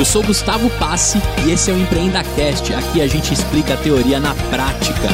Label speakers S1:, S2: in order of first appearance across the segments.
S1: Eu sou Gustavo Passe e esse é o EmpreendaCast. Aqui a gente explica a teoria na prática.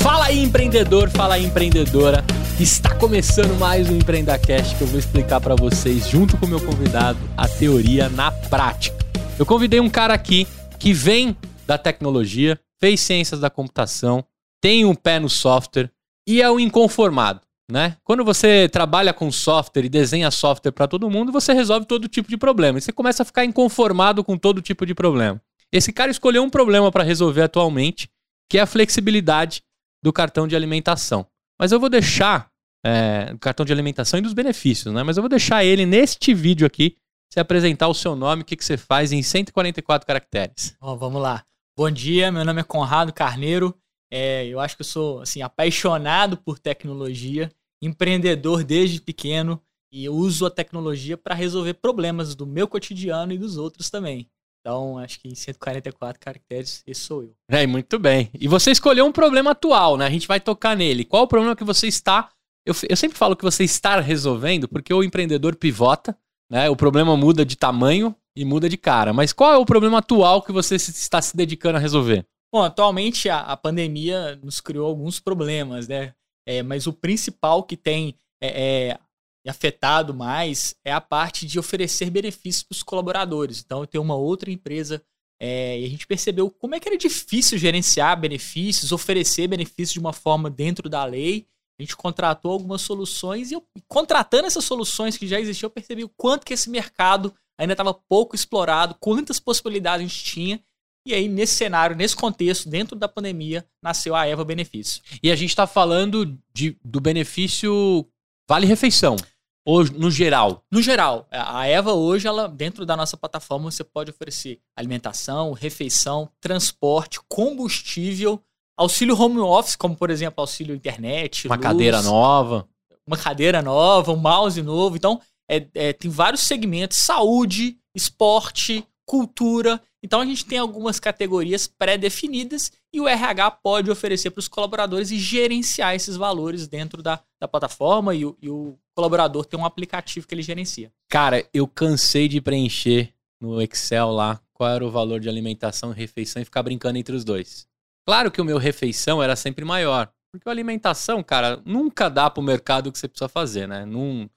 S1: Fala aí, empreendedor, fala aí, empreendedora. Está começando mais um EmpreendaCast que eu vou explicar para vocês, junto com o meu convidado, a teoria na prática. Eu convidei um cara aqui que vem da tecnologia, fez ciências da computação, tem um pé no software e é um inconformado né? Quando você trabalha com software e desenha software para todo mundo, você resolve todo tipo de problema. E você começa a ficar inconformado com todo tipo de problema. Esse cara escolheu um problema para resolver atualmente, que é a flexibilidade do cartão de alimentação. Mas eu vou deixar é, o cartão de alimentação e dos benefícios, né? Mas eu vou deixar ele neste vídeo aqui se apresentar o seu nome, o que, que você faz em 144 caracteres.
S2: Vamos lá. Bom dia, meu nome é Conrado Carneiro. É, eu acho que eu sou assim apaixonado por tecnologia empreendedor desde pequeno e uso a tecnologia para resolver problemas do meu cotidiano e dos outros também. Então, acho que em 144 caracteres, esse sou eu.
S1: É, muito bem. E você escolheu um problema atual, né? A gente vai tocar nele. Qual o problema que você está. Eu, eu sempre falo que você está resolvendo, porque o empreendedor pivota, né? O problema muda de tamanho e muda de cara. Mas qual é o problema atual que você está se dedicando a resolver?
S2: Bom, atualmente a, a pandemia nos criou alguns problemas, né? É, mas o principal que tem é, é, afetado mais é a parte de oferecer benefícios para os colaboradores. Então, eu tenho uma outra empresa é, e a gente percebeu como é que era difícil gerenciar benefícios, oferecer benefícios de uma forma dentro da lei. A gente contratou algumas soluções e eu, contratando essas soluções que já existiam, eu percebi o quanto que esse mercado ainda estava pouco explorado, quantas possibilidades a gente tinha e aí, nesse cenário, nesse contexto, dentro da pandemia, nasceu a Eva Benefício.
S1: E a gente está falando de, do benefício Vale Refeição. Ou no geral?
S2: No geral. A Eva hoje, ela dentro da nossa plataforma, você pode oferecer alimentação, refeição, transporte, combustível, auxílio home office, como por exemplo, auxílio internet.
S1: Uma luz, cadeira nova.
S2: Uma cadeira nova, um mouse novo. Então, é, é, tem vários segmentos: saúde, esporte, cultura. Então a gente tem algumas categorias pré-definidas e o RH pode oferecer para os colaboradores e gerenciar esses valores dentro da, da plataforma e o, e o colaborador tem um aplicativo que ele gerencia.
S1: Cara, eu cansei de preencher no Excel lá qual era o valor de alimentação e refeição e ficar brincando entre os dois. Claro que o meu refeição era sempre maior, porque a alimentação, cara, nunca dá para o mercado o que você precisa fazer, né? Não,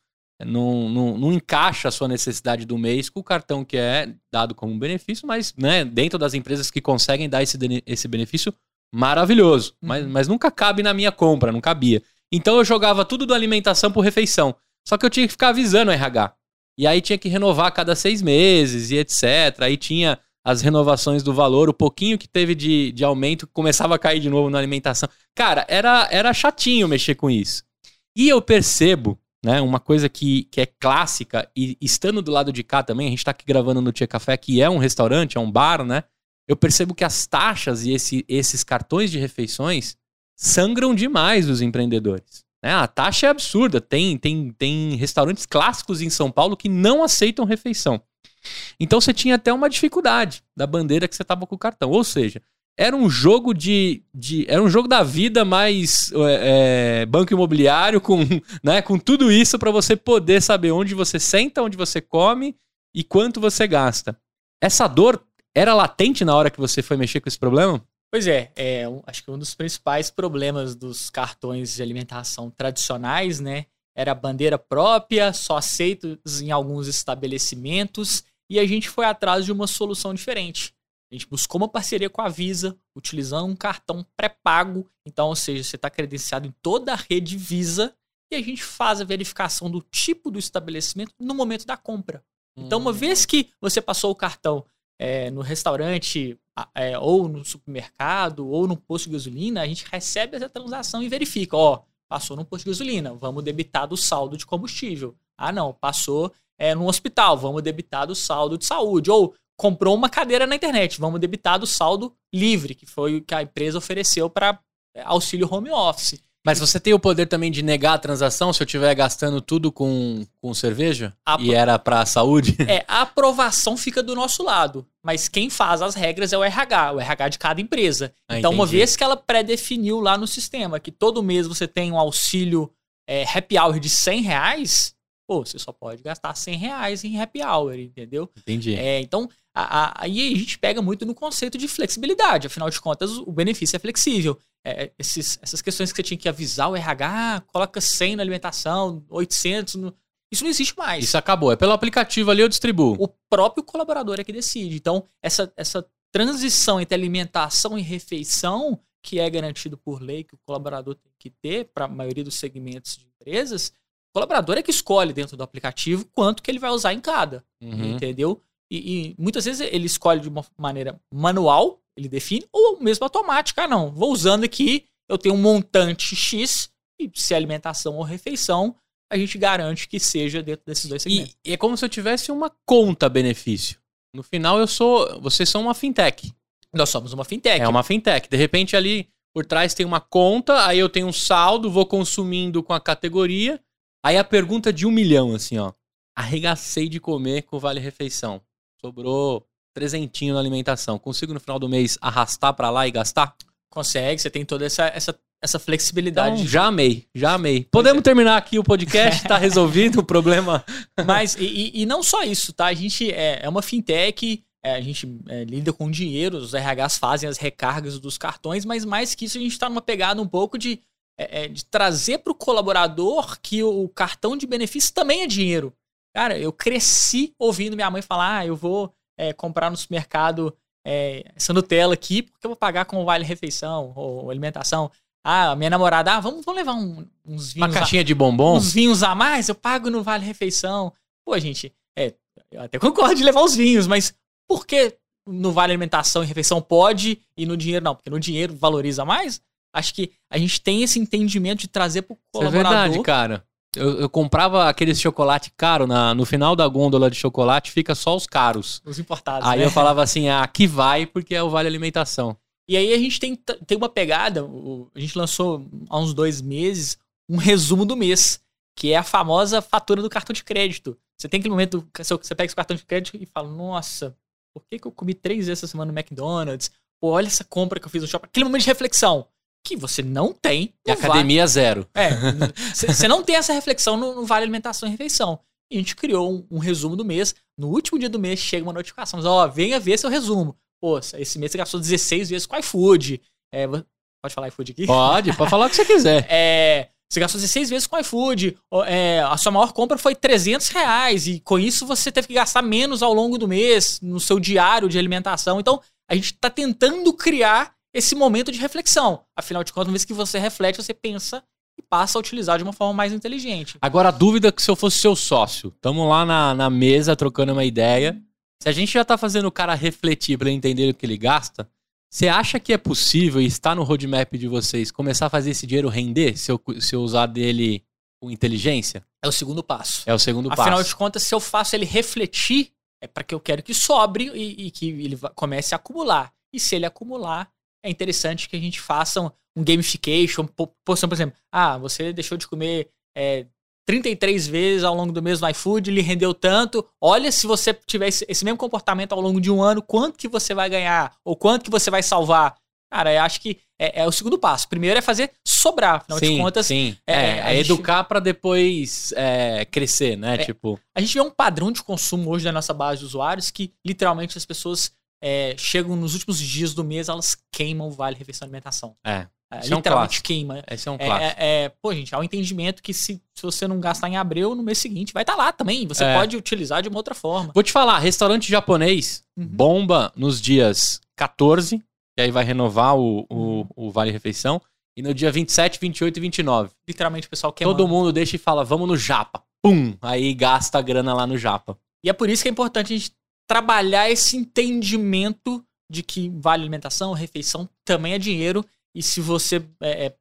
S1: não, não, não, encaixa a sua necessidade do mês com o cartão que é dado como benefício, mas né, dentro das empresas que conseguem dar esse, esse benefício, maravilhoso. Uhum. Mas, mas nunca cabe na minha compra, não cabia. Então eu jogava tudo do alimentação por refeição. Só que eu tinha que ficar avisando o RH. E aí tinha que renovar a cada seis meses e etc. Aí tinha as renovações do valor, o pouquinho que teve de, de aumento começava a cair de novo na alimentação. Cara, era, era chatinho mexer com isso. E eu percebo né? Uma coisa que, que é clássica, e estando do lado de cá também, a gente está aqui gravando no Tia Café, que é um restaurante, é um bar, né? Eu percebo que as taxas e esse, esses cartões de refeições sangram demais os empreendedores. Né? A taxa é absurda. Tem, tem, tem restaurantes clássicos em São Paulo que não aceitam refeição. Então você tinha até uma dificuldade da bandeira que você estava com o cartão. Ou seja, era um jogo de, de era um jogo da vida mais é, é, banco imobiliário com, né, com tudo isso para você poder saber onde você senta, onde você come e quanto você gasta. Essa dor era latente na hora que você foi mexer com esse problema?
S2: Pois é, é acho que um dos principais problemas dos cartões de alimentação tradicionais, né, era bandeira própria, só aceitos em alguns estabelecimentos, e a gente foi atrás de uma solução diferente a gente buscou uma parceria com a Visa, utilizando um cartão pré-pago. Então, ou seja, você está credenciado em toda a rede Visa e a gente faz a verificação do tipo do estabelecimento no momento da compra. Então, uma vez que você passou o cartão é, no restaurante, é, ou no supermercado, ou no posto de gasolina, a gente recebe essa transação e verifica, ó, passou no posto de gasolina, vamos debitar do saldo de combustível. Ah, não, passou é, no hospital, vamos debitar do saldo de saúde. Ou comprou uma cadeira na internet, vamos debitar do saldo livre, que foi o que a empresa ofereceu para é, auxílio home office.
S1: Mas você tem o poder também de negar a transação se eu estiver gastando tudo com, com cerveja? E era para a saúde?
S2: É, a aprovação fica do nosso lado. Mas quem faz as regras é o RH, o RH de cada empresa. Ah, então, entendi. uma vez que ela pré-definiu lá no sistema que todo mês você tem um auxílio é, happy hour de 100 reais, pô, você só pode gastar 100 reais em happy hour, entendeu?
S1: Entendi.
S2: É, então, a- a- aí a gente pega muito no conceito de flexibilidade. Afinal de contas, o benefício é flexível. É, esses- essas questões que você tinha que avisar o RH, coloca 100 na alimentação, 800 no... Isso não existe mais.
S1: Isso acabou. É pelo aplicativo ali eu distribuo.
S2: O próprio colaborador é que decide. Então, essa, essa transição entre alimentação e refeição, que é garantido por lei, que o colaborador tem que ter para a maioria dos segmentos de empresas, o colaborador é que escolhe dentro do aplicativo quanto que ele vai usar em cada
S1: Uhum.
S2: entendeu? E, e muitas vezes ele escolhe de uma maneira manual, ele define, ou mesmo automática. Ah, não, vou usando aqui, eu tenho um montante X, e se é alimentação ou refeição, a gente garante que seja dentro desses dois segmentos.
S1: E, e é como se eu tivesse uma conta benefício. No final eu sou. Vocês são uma fintech.
S2: Nós somos uma fintech.
S1: É uma fintech. De repente ali por trás tem uma conta, aí eu tenho um saldo, vou consumindo com a categoria. Aí a pergunta de um milhão, assim, ó. Arregacei de comer com o Vale Refeição. Sobrou trezentinho na alimentação. Consigo no final do mês arrastar pra lá e gastar?
S2: Consegue, você tem toda essa, essa, essa flexibilidade.
S1: Então, já amei, já amei. Podemos terminar aqui o podcast, tá resolvido o problema.
S2: Mas, e, e- não só isso, tá? A gente é, é uma fintech, é, a gente é, lida com dinheiro, os RHs fazem as recargas dos cartões, mas mais que isso, a gente tá numa pegada um pouco de, é, é, de trazer pro colaborador que o, cartão de benefício também é dinheiro. Cara, eu cresci ouvindo minha mãe falar: ah, eu vou é, comprar no supermercado é, essa Nutella aqui, porque eu vou pagar com vale refeição ou alimentação. Ah, minha namorada, ah, vamos, vamos levar um- uns
S1: Uma
S2: vinhos. a-
S1: caixinha de bombom.
S2: uns vinhos a mais, eu pago no Vale Refeição. Pô, gente, é, eu até concordo de levar os vinhos, mas por que no Vale Alimentação e Refeição pode e no dinheiro não? Porque no dinheiro valoriza mais? Acho que a gente tem esse entendimento de trazer pro
S1: Isso é
S2: colaborador.
S1: verdade, cara. Eu, eu comprava aquele chocolate caro, na, no final da gôndola de chocolate fica só os caros.
S2: Os importados.
S1: Aí
S2: né?
S1: eu falava assim, ah, aqui vai porque é o Vale Alimentação.
S2: E aí a gente tem, tem uma pegada, a gente lançou há uns dois meses um resumo do mês, que é a famosa fatura do cartão de crédito. Você tem aquele momento, que você você pega esse cartão de crédito e fala, nossa, por que, que eu comi três vezes essa semana no McDonald's? Pô, olha essa compra que eu fiz no shopping. Aquele momento de reflexão, que você não tem.
S1: E academia zero.
S2: é, você não tem essa reflexão no, no Vale Alimentação e Refeição. E a gente criou um, um resumo do mês. No último dia do mês chega uma notificação. Mas, ó, venha ver seu resumo. Pô, esse mês você gastou 16 vezes com iFood. É, pode falar iFood aqui?
S1: Pode, pode falar o que você quiser.
S2: É, você gastou 16 vezes com iFood. é, a sua maior compra foi 300 reais. E com isso você teve que gastar menos ao longo do mês no seu diário de alimentação. Então, a gente está tentando criar esse momento de reflexão. Afinal de contas, uma vez que você reflete, você pensa e passa a utilizar de uma forma mais inteligente.
S1: Agora, a dúvida é que se eu fosse seu sócio, tamo lá na, na mesa trocando uma ideia. Se a gente já tá fazendo o cara refletir ele entender o que ele gasta, você acha que é possível e está no roadmap de vocês começar a fazer esse dinheiro render se eu, se eu usar dele com inteligência?
S2: É o segundo passo.
S1: É o segundo
S2: Afinal
S1: passo.
S2: de contas, se eu faço ele refletir, é para que eu quero que sobre e, e que ele comece a acumular. E se ele acumular, é interessante que a gente faça um, um gamification, po- poção, por exemplo, ah, você deixou de comer é, 33 vezes ao longo do mês no iFood, ele rendeu tanto. Olha se você tiver esse, esse mesmo comportamento ao longo de um ano, quanto que você vai ganhar ou quanto que você vai salvar. Cara, eu acho que é, é o segundo passo. Primeiro é fazer sobrar, afinal
S1: sim,
S2: de contas.
S1: sim.
S2: é,
S1: É, é
S2: gente-
S1: educar pra depois é, crescer, né?
S2: É.
S1: Tipo,
S2: A gente vê um padrão de consumo hoje da nossa base de usuários que literalmente as pessoas é, chegam nos últimos dias do mês, elas queimam o vale refeição e alimentação.
S1: é.
S2: É,
S1: Isso é um
S2: literalmente queima.
S1: Esse é um
S2: É,
S1: clássico.
S2: é, é, pô, gente, há um entendimento que se, se você não gastar em abril, no mês seguinte vai estar lá também. Você
S1: É.
S2: pode utilizar de uma outra forma.
S1: Vou te falar, restaurante japonês
S2: Uhum.
S1: bomba nos dias 14, que aí vai renovar o, o, o Vale Refeição, e no dia 27, 28 e 29.
S2: Literalmente o pessoal queima.
S1: Todo mundo deixa e fala, vamos no Japa. Pum! Aí gasta a grana lá no Japa.
S2: E é por isso que é importante a gente trabalhar esse entendimento de que vale alimentação, refeição também é dinheiro. E se você é, é,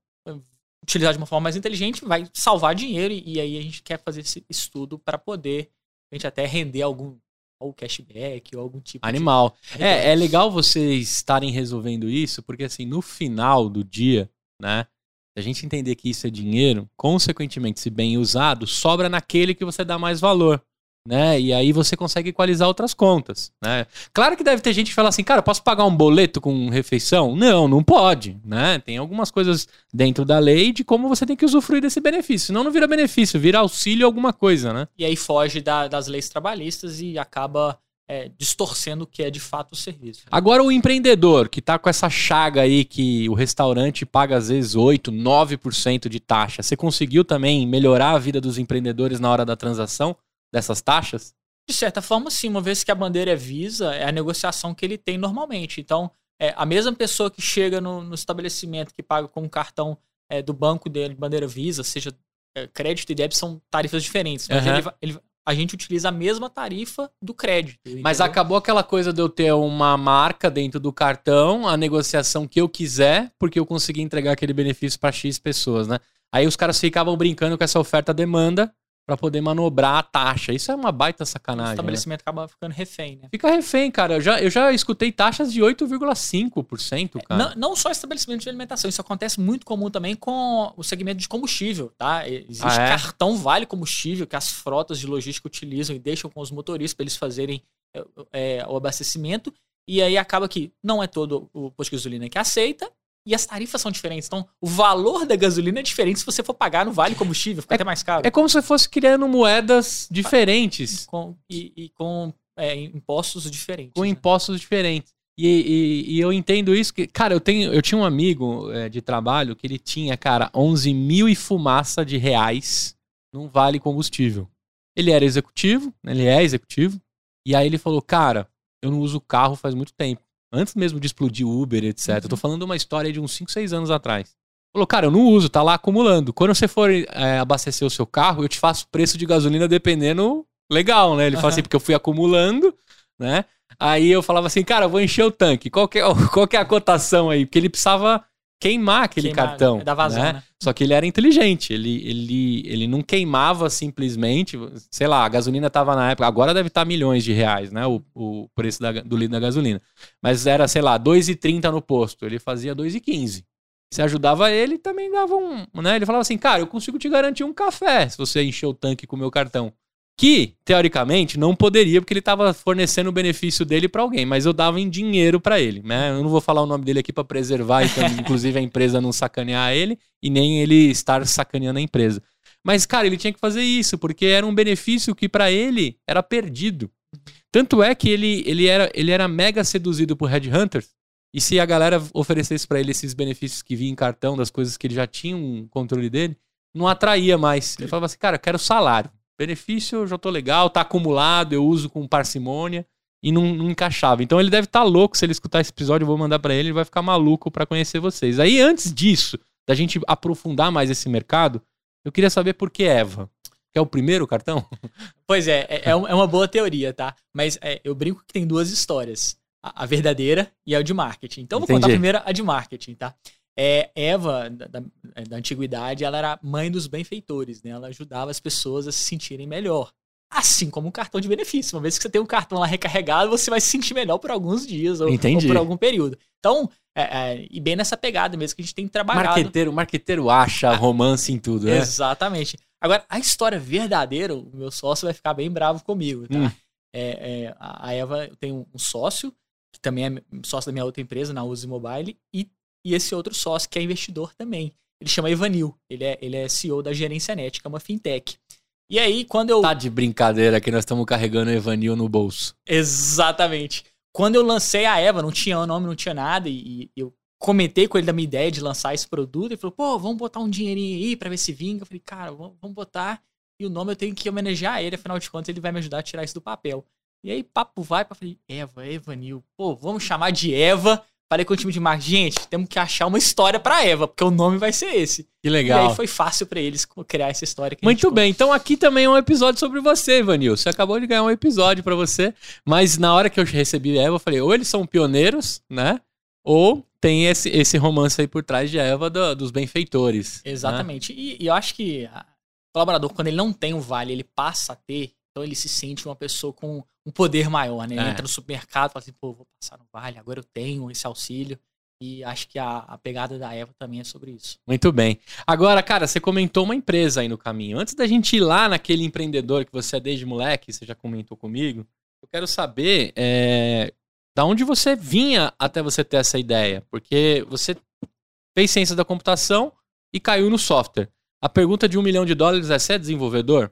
S2: utilizar de uma forma mais inteligente, vai salvar dinheiro. E, e aí a gente quer fazer esse estudo para poder a gente até render algum ou cashback ou algum tipo
S1: Animal.
S2: de.
S1: É, é legal vocês estarem resolvendo isso, porque assim, no final do dia, né? Se a gente entender que isso é dinheiro, consequentemente, se bem usado, sobra naquele que você dá mais valor. Né? E aí você consegue equalizar outras contas, né? Claro que deve ter gente que fala assim, cara, posso pagar um boleto com refeição? Não, não pode, né? Tem algumas coisas dentro da lei de como você tem que usufruir desse benefício. Senão não vira benefício, vira auxílio alguma coisa, né?
S2: E aí foge da, das leis trabalhistas e acaba é, distorcendo o que é de fato o serviço.
S1: Agora o empreendedor que tá com essa chaga aí que o restaurante paga às vezes 8, 9% de taxa. Você conseguiu também melhorar a vida dos empreendedores na hora da transação? Dessas taxas?
S2: De certa forma, sim, uma vez que a bandeira é Visa, é a negociação que ele tem normalmente. Então, é, a mesma pessoa que chega no, no estabelecimento que paga com o cartão é, do banco dele, bandeira Visa, seja é, crédito e débito, são tarifas diferentes. Mas uhum. ele, ele, a gente utiliza a mesma tarifa do crédito.
S1: Mas entendeu? acabou aquela coisa de eu ter uma marca dentro do cartão, a negociação que eu quiser, porque eu consegui entregar aquele benefício para X pessoas, né? Aí os caras ficavam brincando com essa oferta-demanda para poder manobrar a taxa. Isso é uma baita sacanagem. O
S2: né? estabelecimento né? acaba ficando refém, né?
S1: Fica refém, cara. Eu já, eu já escutei taxas de 8,5%, é, cara.
S2: Não, não só estabelecimento de alimentação, isso acontece muito comum também com o segmento de combustível, tá? Existe ah, é? cartão vale combustível que as frotas de logística utilizam e deixam com os motoristas para eles fazerem é, é, o abastecimento. E aí acaba que não é todo o posto de gasolina que aceita e as tarifas são diferentes. Então, o valor da gasolina é diferente se você for pagar no vale combustível, fica é, até mais caro.
S1: É como se fosse criando moedas diferentes.
S2: Com, e, e com é, impostos diferentes.
S1: Com né? impostos diferentes. E, e, e, eu entendo isso que, cara, eu, tenho, eu tinha um amigo é, de trabalho que ele tinha, cara, 11 mil e fumaça de reais num vale combustível. Ele era executivo, ele é executivo, e aí ele falou, cara, eu não uso carro faz muito tempo. Antes mesmo de explodir Uber, etc. Uhum. Eu tô uhum. falando uma história de uns 5, 6 anos atrás. Falou, cara, eu não uso, tá lá acumulando. Quando você for é, abastecer o seu carro, eu te faço preço de gasolina dependendo legal, né? Ele uhum. fala assim, porque eu fui acumulando, né? Aí eu falava assim, cara, eu vou encher o tanque. Qual que é, qual que é a cotação aí? Porque ele precisava queimar aquele queimar, cartão. É
S2: da vazão, né? né?
S1: Só que ele era inteligente, ele, ele, ele não queimava simplesmente, sei lá, a gasolina estava na época, agora deve estar tá milhões de reais, né, o, o preço da, do litro da gasolina. Mas era, sei lá, 2,30 no posto, ele fazia 2,15. Você ajudava ele, também dava um, né? Ele falava assim, cara, eu consigo te garantir um café se você encher o tanque com o meu cartão que teoricamente não poderia porque ele estava fornecendo o benefício dele para alguém, mas eu dava em dinheiro para ele, né? Eu não vou falar o nome dele aqui para preservar, então, inclusive a empresa não sacanear ele e nem ele estar sacaneando a empresa. Mas cara, ele tinha que fazer isso porque era um benefício que para ele era perdido. Tanto é que ele, ele, era, ele era mega seduzido por headhunters. E se a galera oferecesse para ele esses benefícios que vinham em cartão, das coisas que ele já tinha um controle dele, não atraía mais. Ele falava assim, cara, eu quero salário. Benefício, eu já tô legal, tá acumulado, eu uso com parcimônia e não, não encaixava. Então ele deve estar tá louco se ele escutar esse episódio, eu vou mandar para ele, ele vai ficar maluco para conhecer vocês. Aí antes disso, da gente aprofundar mais esse mercado, eu queria saber por que Eva. Que é o primeiro cartão?
S2: Pois é, é, é, é uma boa teoria, tá? Mas é, eu brinco que tem duas histórias. A, verdadeira e a de marketing. Então eu vou contar primeiro a de marketing, tá? É, Eva, da, da, da, antiguidade, ela era mãe dos benfeitores, né? Ela ajudava as pessoas a se sentirem melhor. Assim como um cartão de benefício. Uma vez que você tem um cartão lá recarregado, você vai se sentir melhor por alguns dias ou, ou por algum período. Então, é, é, e bem nessa pegada mesmo que a gente tem trabalhado.
S1: Marqueteiro, marqueteiro acha romance em tudo, né?
S2: Exatamente. Agora, a história verdadeira, o meu sócio vai ficar bem bravo comigo, tá? Hum. É, é a Eva tem um sócio, que também é sócio da minha outra empresa, na Use Mobile, e e esse outro sócio que é investidor também. Ele chama Evanil, ele é, ele é CEO da Gerência Net, que é uma fintech. E aí, quando eu.
S1: Tá de brincadeira que nós estamos carregando o Evanil no bolso.
S2: Exatamente. Quando eu lancei a Eva, não tinha nome, não tinha nada, e, e eu comentei com ele da minha ideia de lançar esse produto, ele falou, pô, vamos botar um dinheirinho aí pra ver se vinga. Eu falei, cara, vamos, vamos botar, e o nome eu tenho que homenagear ele, afinal de contas ele vai me ajudar a tirar isso do papel. E aí, papo vai, eu falei, Eva, Evanil, pô, vamos chamar de Eva, Falei com o time de marketing, gente, temos que achar uma história pra Eva, porque o nome vai ser esse.
S1: Que legal.
S2: E aí foi fácil para eles criar essa história.
S1: Muito bem, então aqui também é um episódio sobre você, Ivanil. Você acabou de ganhar um episódio para você, mas na hora que eu recebi a Eva, eu falei, ou eles são pioneiros, né? Ou tem esse, esse romance aí por trás de Eva do, dos benfeitores.
S2: Né? Exatamente. Né? E, e, eu acho que o colaborador, quando ele não tem um vale, ele passa a ter, então ele se sente uma pessoa com um poder maior, né? Ele é. entra no supermercado e fala assim, pô, vou passar no vale, agora eu tenho esse auxílio. E acho que a, a pegada da Eva também é sobre isso.
S1: Muito bem. Agora, cara, você comentou uma empresa aí no caminho. Antes da gente ir lá naquele empreendedor que você é desde moleque, você já comentou comigo, eu quero saber é, da onde você vinha até você ter essa ideia. Porque você fez ciência da computação e caiu no software. A pergunta de um milhão de dólares é: você é desenvolvedor?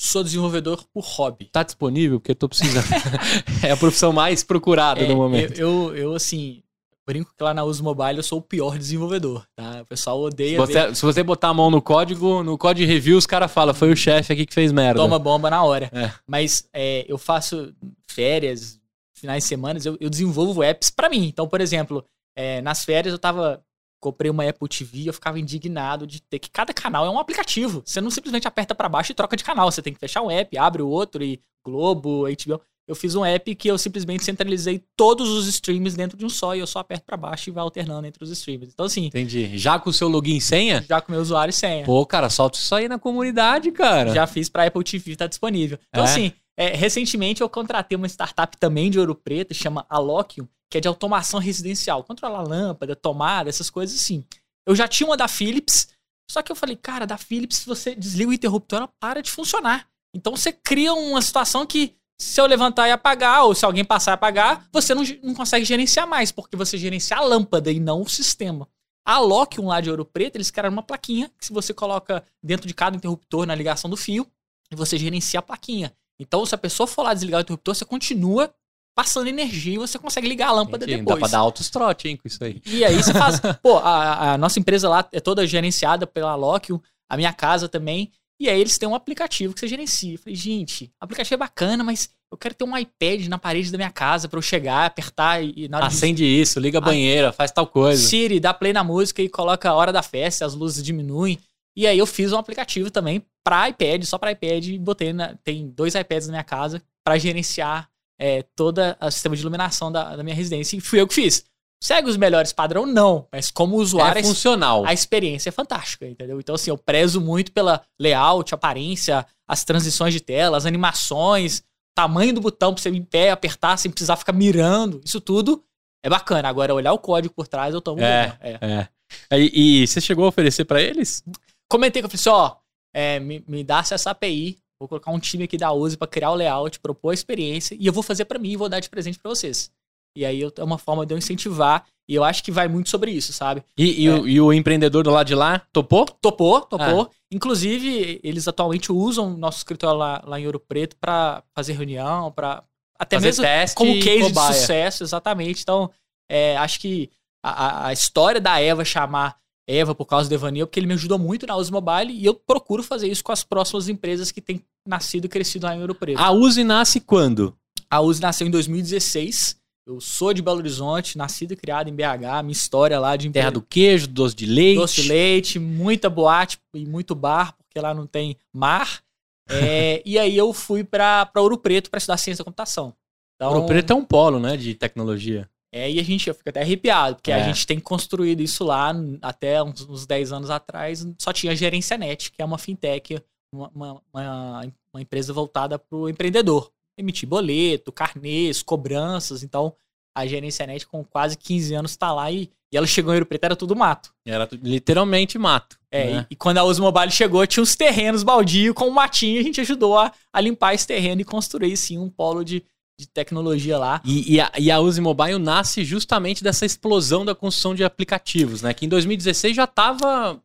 S2: Sou desenvolvedor por hobby.
S1: Tá disponível? Porque eu tô precisando. é a profissão mais procurada
S2: É,
S1: no momento.
S2: Eu, eu, eu, assim, brinco que lá na Uso Mobile eu sou o pior desenvolvedor, tá? O pessoal
S1: Se
S2: odeia ver,
S1: você, se você botar a mão no código, no código review, os caras falam, foi o chefe aqui que fez merda.
S2: toma bomba na hora.
S1: É.
S2: Mas é, eu faço férias, finais de semana, eu, eu desenvolvo apps pra mim. Então, por exemplo, é, nas férias eu tava. Comprei uma Apple TV, eu ficava indignado de ter que cada canal é um aplicativo. Você não simplesmente aperta pra baixo e troca de canal. Você tem que fechar um app, abre o outro e Globo, HBO. Eu fiz um app que eu simplesmente centralizei todos os streams dentro de um só e eu só aperto pra baixo e vai alternando entre os streams. Então, assim,
S1: Entendi. Já com o seu login e senha?
S2: já com meu usuário e senha.
S1: Pô, cara, solta isso aí na comunidade, cara.
S2: Já fiz pra Apple TV, tá disponível. Então,
S1: É?
S2: assim, é, recentemente eu contratei uma startup também de Ouro Preto, chama Aloquium, que é de automação residencial. Controlar lâmpada, tomada, essas coisas assim. Eu já tinha uma da Philips, só que eu falei, cara, da Philips, se você desliga o interruptor, ela para de funcionar. Então você cria uma situação que, se eu levantar e apagar, ou se alguém passar e apagar, você não, não consegue gerenciar mais, porque você gerencia a lâmpada e não o sistema. A Aloquium lá de Ouro Preto, eles criaram uma plaquinha que se você coloca dentro de cada interruptor na ligação do fio, você gerencia a plaquinha. Então, se a pessoa for lá desligar o interruptor, você continua passando energia e você consegue ligar a lâmpada
S1: Entendi.
S2: depois.
S1: Dá pra dar altos trote, hein, com isso aí.
S2: E aí você faz. pô, a, a nossa empresa lá é toda gerenciada pela Lockio, a minha casa também. E aí eles têm um aplicativo que você gerencia. Eu falei, gente, aplicativo é bacana, mas eu quero ter um iPad na parede da minha casa pra eu chegar, apertar e, e hora de
S1: Acende isso, liga a banheira, faz tal coisa.
S2: Siri, dá play na música e coloca a hora da festa, as luzes diminuem. E aí eu fiz um aplicativo também para iPad, só para iPad, e botei na, tem dois iPads na minha casa para gerenciar é, toda o sistema de iluminação da, da minha residência. E fui eu que fiz. Segue os melhores padrão? Não. Mas como usuário,
S1: É funcional.
S2: a experiência é fantástica, entendeu? Então, assim, eu prezo muito pela layout, aparência, as transições de tela, as animações, tamanho do botão pra você ir em pé, apertar sem precisar ficar mirando. Isso tudo é bacana. Agora, olhar o código por trás, eu tomo
S1: É.
S2: bomba. É.
S1: É. E, e você chegou a oferecer pra eles?
S2: Comentei que eu falei assim, ó, é, me, me dá essa API, vou colocar um time aqui da Uzi pra criar o layout, propor a experiência, e eu vou fazer pra mim e vou dar de presente pra vocês. E aí eu- é uma forma de eu incentivar, e eu acho que vai muito sobre isso, sabe?
S1: E, e
S2: É.
S1: o, e o empreendedor do lado de lá topou?
S2: Topou, topou.
S1: Ah.
S2: Inclusive, eles atualmente usam nosso escritório lá, lá em Ouro Preto pra fazer reunião, pra até
S1: Fazer
S2: mesmo
S1: teste
S2: como case de sucesso, exatamente. Então, é, acho que a- a história da Eva chamar Eva por causa do Evanil, porque ele me ajudou muito na Uzi Mobile e eu procuro fazer isso com as próximas empresas que têm nascido e crescido lá em Ouro Preto.
S1: A Uzi nasce quando?
S2: A Uzi nasceu em 2016. Eu sou de Belo Horizonte, nascido e criado em BH. Minha história lá de
S1: Terra do queijo, doce de leite.
S2: doce de leite, muita boate e muito bar, porque lá não tem mar. É, e aí eu fui pra, pra Ouro Preto pra estudar ciência da computação. Então,
S1: Ouro Preto é um polo, né, de tecnologia.
S2: É, e a gente, eu fico até arrepiado, porque
S1: É.
S2: a gente tem construído isso lá até uns, uns 10 anos atrás, só tinha a Gerência Net, que é uma fintech, uma, uma, uma- uma empresa voltada para o empreendedor. Emitir boleto, carnês, cobranças, então a Gerência Net com quase 15 anos está lá e, e ela chegou em Ouro Preto, era tudo mato.
S1: Era literalmente mato.
S2: É,
S1: né?
S2: e, e quando a Uso Mobile chegou, tinha uns terrenos baldio com um matinho, e a gente ajudou a, a limpar esse terreno e construir, sim, um polo de, de tecnologia lá.
S1: E, e a, e a Uzi Mobile nasce justamente dessa explosão da construção de aplicativos, né? Que em 2016 já estava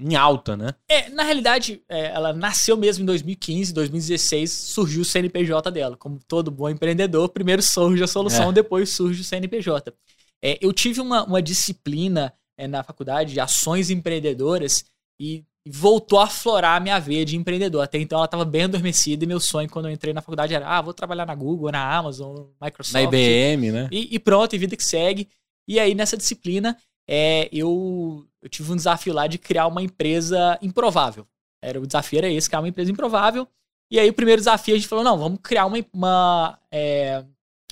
S1: em alta, né?
S2: É, na realidade, é, ela nasceu mesmo em 2015, 2016 surgiu o CNPJ dela. Como todo bom empreendedor, primeiro surge a solução,
S1: É.
S2: depois surge o CNPJ. É, eu tive uma, uma disciplina é, na faculdade de ações empreendedoras e voltou a aflorar a minha veia de empreendedor. Até então ela estava bem adormecida e meu sonho quando eu entrei na faculdade era, ah, vou trabalhar na Google, na Amazon, Microsoft.
S1: Na IBM, né?
S2: E, e pronto, e vida que segue. E aí, nessa disciplina, é, eu, eu tive um desafio lá de criar uma empresa improvável. Era, o desafio era esse, criar uma empresa improvável. E aí, o primeiro desafio, a gente falou, não, vamos criar uma, uma, é,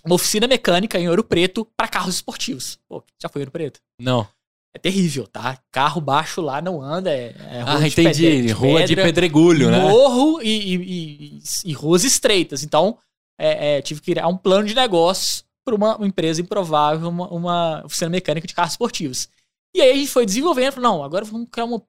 S2: uma oficina mecânica em Ouro Preto para carros esportivos. Pô, já foi em Ouro Preto?
S1: Não.
S2: É terrível, tá? Carro baixo lá não anda, é, é rua
S1: Ah,
S2: de
S1: entendi.
S2: pedra- de
S1: Rua de
S2: pedra,
S1: pedregulho, né?
S2: morro e, e- e- e ruas estreitas. Então, é, é, tive que criar um plano de negócios para uma, uma empresa improvável, uma, uma, oficina mecânica de carros esportivos. E aí a gente foi desenvolvendo, falou, não, agora vamos criar uma,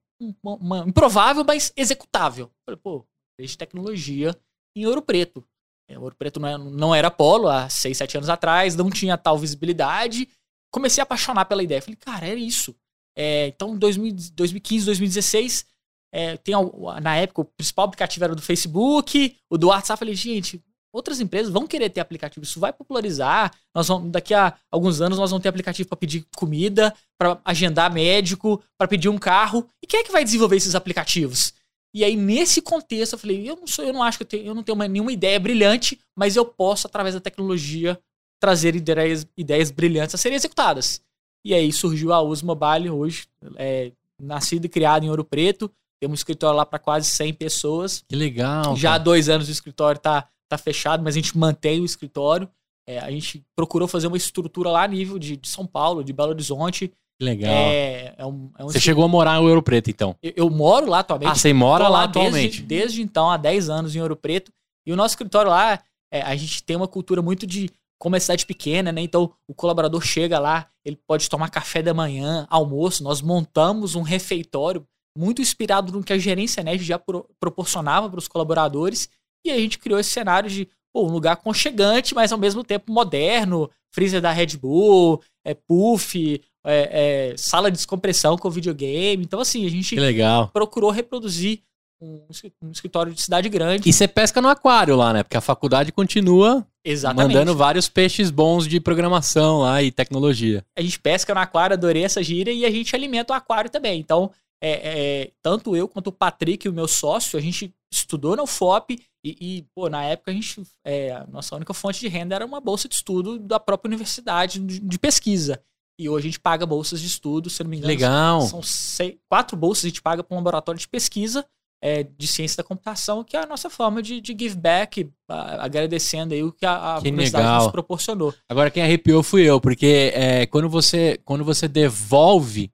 S2: uma, uma improvável, mas executável. Falei, pô, de tecnologia em Ouro Preto. É, Ouro Preto não, é, não era polo há 6, 7 anos atrás, não tinha tal visibilidade. Comecei a apaixonar pela ideia. Falei, cara, era isso. É, então, 2015, 2016, é, tem, na época, o principal aplicativo era do Facebook, o do WhatsApp. Falei, gente, outras empresas vão querer ter aplicativo, isso vai popularizar. Nós vamos, daqui a alguns anos nós vamos ter aplicativo para pedir comida, para agendar médico, para pedir um carro. E quem é que vai desenvolver esses aplicativos? E aí nesse contexto eu falei, eu não sou, eu não acho que eu, tenho, eu não tenho uma, nenhuma ideia brilhante, mas eu posso através da tecnologia trazer ideias, ideias brilhantes a serem executadas. E aí surgiu a Uso Mobile hoje, é, nascido e criado em Ouro Preto. Temos um escritório lá para quase 100 pessoas.
S1: Que legal.
S2: Já há dois anos o escritório está tá fechado, mas a gente mantém o escritório. É, a gente procurou fazer uma estrutura lá a nível de, de São Paulo, de Belo Horizonte.
S1: Que legal.
S2: É, é um, é um
S1: você chegou a morar em Ouro Preto, então?
S2: Eu, eu moro lá atualmente.
S1: Ah, você mora lá, atualmente?
S2: Desde, desde, então, há 10 anos em Ouro Preto. E o nosso escritório lá, é, a gente tem uma cultura muito de. Como é cidade pequena, né? Então, o colaborador chega lá, ele pode tomar café da manhã, almoço. Nós montamos um refeitório muito inspirado no que a gerência NET já pro, proporcionava para os colaboradores. E a gente criou esse cenário de pô, um lugar conchegante, mas ao mesmo tempo moderno, freezer da Red Bull, é, puff, é, é, sala de descompressão com videogame. Então, assim, a gente procurou reproduzir um, escritório de cidade grande.
S1: E você pesca no aquário lá, né? Porque a faculdade continua
S2: Exatamente.
S1: mandando vários peixes bons de programação lá e tecnologia.
S2: A gente pesca no aquário, adorei essa gíria, e a gente alimenta o aquário também. Então, é, é, tanto eu quanto o Patrick, o meu sócio, a gente estudou na UFOP e, e pô, na época a gente, é, a nossa única fonte de renda era uma bolsa de estudo da própria universidade de, de pesquisa. E hoje a gente paga bolsas de estudo, se não me engano.
S1: Legal.
S2: São seis, quatro bolsas a gente paga para um laboratório de pesquisa é, de ciência da computação, que é a nossa forma de, de give back, agradecendo aí o que a, a que universidade legal. nos proporcionou.
S1: Agora quem arrepiou fui eu, porque é, quando, você, quando você devolve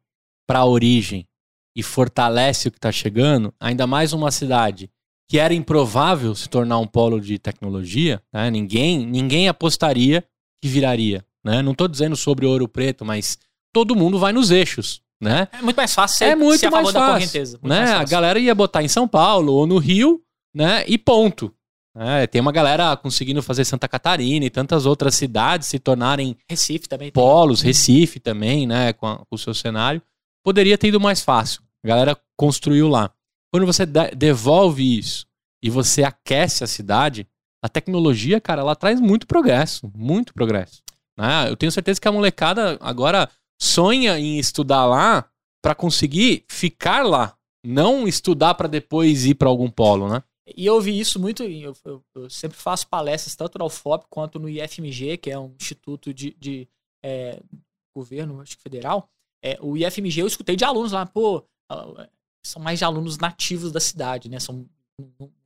S1: para a origem e fortalece o que está chegando, ainda mais uma cidade que era improvável se tornar um polo de tecnologia, né? ninguém, ninguém apostaria que viraria. Né? Não estou dizendo sobre ouro preto, mas todo mundo vai nos eixos. Né?
S2: É muito mais fácil ser,
S1: é muito ser mais fácil, né? A galera ia botar em São Paulo ou no Rio, né? E ponto. É, tem uma galera conseguindo fazer Santa Catarina e tantas outras cidades se tornarem
S2: Recife também
S1: polos, Recife também, né? Com, a, com o seu cenário. Poderia ter ido mais fácil. A galera construiu lá. Quando você devolve isso e você aquece a cidade, a tecnologia, cara, ela traz muito progresso, muito progresso. Né? Eu tenho certeza que a molecada agora sonha em estudar lá para conseguir ficar lá, não estudar para depois ir para algum polo, né?
S2: E eu ouvi isso muito, eu, eu, eu, sempre faço palestras tanto no UFOP quanto no IFMG, que é um instituto de, de é, governo, acho que federal. É, o IFMG eu escutei de alunos lá, pô, são mais de alunos nativos da cidade, né? São,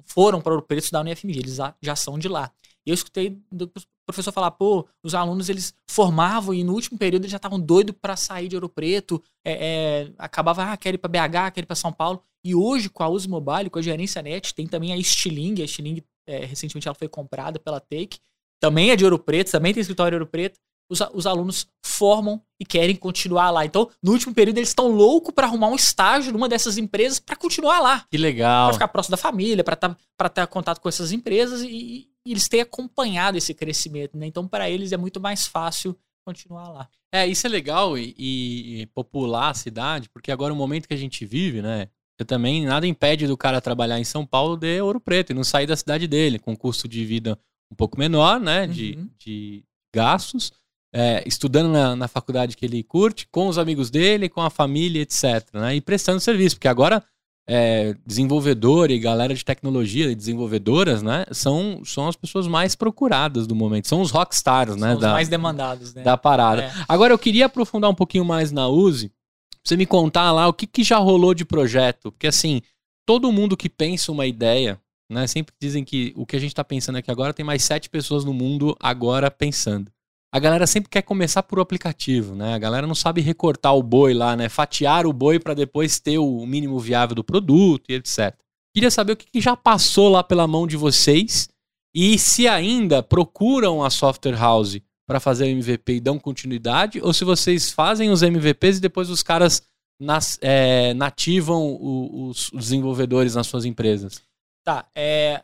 S2: foram para o Preto estudar no IFMG, eles já são de lá. E eu escutei do professor falar, pô, os alunos eles formavam e no último período eles já estavam doidos para sair de Ouro Preto, é, é, acabava, ah, quer ir para BH, quer ir para São Paulo. E hoje, com a Uso Mobile, com a gerência NET, tem também a Stiling, a Stiling, é, recentemente ela foi comprada pela Take, também é de Ouro Preto, também tem escritório de Ouro Preto os, os alunos formam e querem continuar lá. Então, no último período, eles estão loucos para arrumar um estágio numa dessas empresas para continuar lá.
S1: Que legal.
S2: Para ficar próximo da família, para tá, ter contato com essas empresas e, e eles têm acompanhado esse crescimento. Né? Então, para eles é muito mais fácil continuar lá.
S1: É, isso é legal e, e, popular a cidade, porque agora o momento que a gente vive, né? Você também nada impede do cara trabalhar em São Paulo de Ouro Preto e não sair da cidade dele, com custo de vida um pouco menor, né? De, uhum. de gastos é, estudando na, na, faculdade que ele curte, com os amigos dele, com a família, etc. Né? E prestando serviço, porque agora é, desenvolvedor e galera de tecnologia e desenvolvedoras, né, são, são as pessoas mais procuradas do momento, são os rockstars, né,
S2: são os da, mais demandados, né?
S1: da parada. É. Agora eu queria aprofundar um pouquinho mais na Uzi, pra você me contar lá o que, que já rolou de projeto, porque assim, todo mundo que pensa uma ideia, né, sempre dizem que o que a gente está pensando aqui agora tem mais sete pessoas no mundo agora pensando a galera sempre quer começar por o aplicativo, né? A galera não sabe recortar o boi lá, né? Fatiar o boi para depois ter o mínimo viável do produto e etc. Queria saber o que já passou lá pela mão de vocês e se ainda procuram a software house para fazer o MVP e dão continuidade, ou se vocês fazem os MVPs e depois os caras nas, é, nativam os, os, desenvolvedores nas suas empresas?
S2: Tá, é,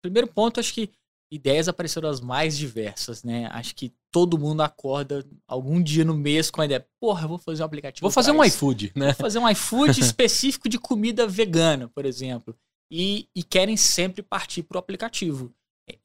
S2: primeiro ponto, acho que ideias apareceram as mais diversas, né? Acho que todo mundo acorda algum dia no mês com a ideia, porra, eu vou fazer um aplicativo.
S1: Vou fazer um iFood, né?
S2: Vou fazer um iFood específico de comida vegana, por exemplo. E, e querem sempre partir para o aplicativo.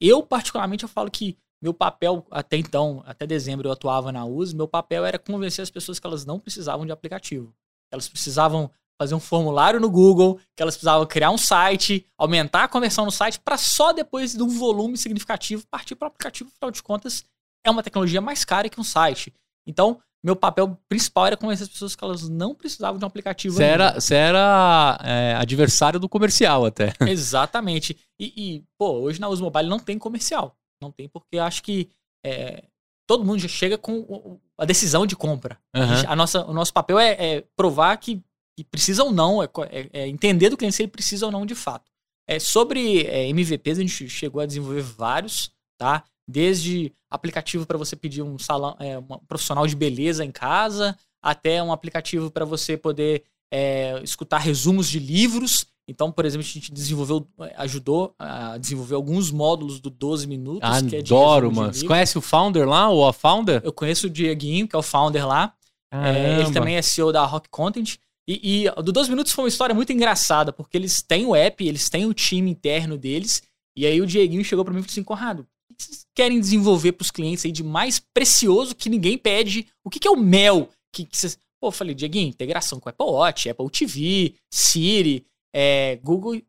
S2: Eu, particularmente, eu falo que meu papel, até então, até dezembro eu atuava na US, meu papel era convencer as pessoas que elas não precisavam de aplicativo. Elas precisavam fazer um formulário no Google, que elas precisavam criar um site, aumentar a conversão no site, para só depois de um volume significativo partir para o aplicativo. Afinal de contas, é uma tecnologia mais cara que um site. Então, meu papel principal era convencer as pessoas que elas não precisavam de um aplicativo.
S1: Você era, você era é, adversário do comercial até.
S2: Exatamente. E, e, pô, hoje na Uso Mobile não tem comercial. Não tem, porque acho que é, todo mundo já chega com a decisão de compra. Uhum. A nossa, o nosso papel é, é provar que que precisa ou não, é, é, é, entender do cliente se ele precisa ou não de fato. É, sobre é, MVPs, a gente chegou a desenvolver vários, tá? Desde aplicativo para você pedir um salão, é, um profissional de beleza em casa, até um aplicativo para você poder é, escutar resumos de livros. Então, por exemplo, a gente desenvolveu, ajudou a desenvolver alguns módulos do 12 minutos.
S1: Adoro, que é de mano. Você conhece o founder lá, ou a founder?
S2: Eu conheço o Dieguinho, que é o founder lá. É, ele também é CEO da Rock Content. E, e do 12 Minutos foi uma história muito engraçada, porque eles têm o app, eles têm o time interno deles. E aí o Dieguinho chegou para mim e falou assim: Conrado, o que vocês querem desenvolver para os clientes aí de mais precioso que ninguém pede? O que, que é o mel? Que, que vocês... Pô, eu falei, Dieguinho, integração com Apple Watch, Apple TV, Siri, é, Google,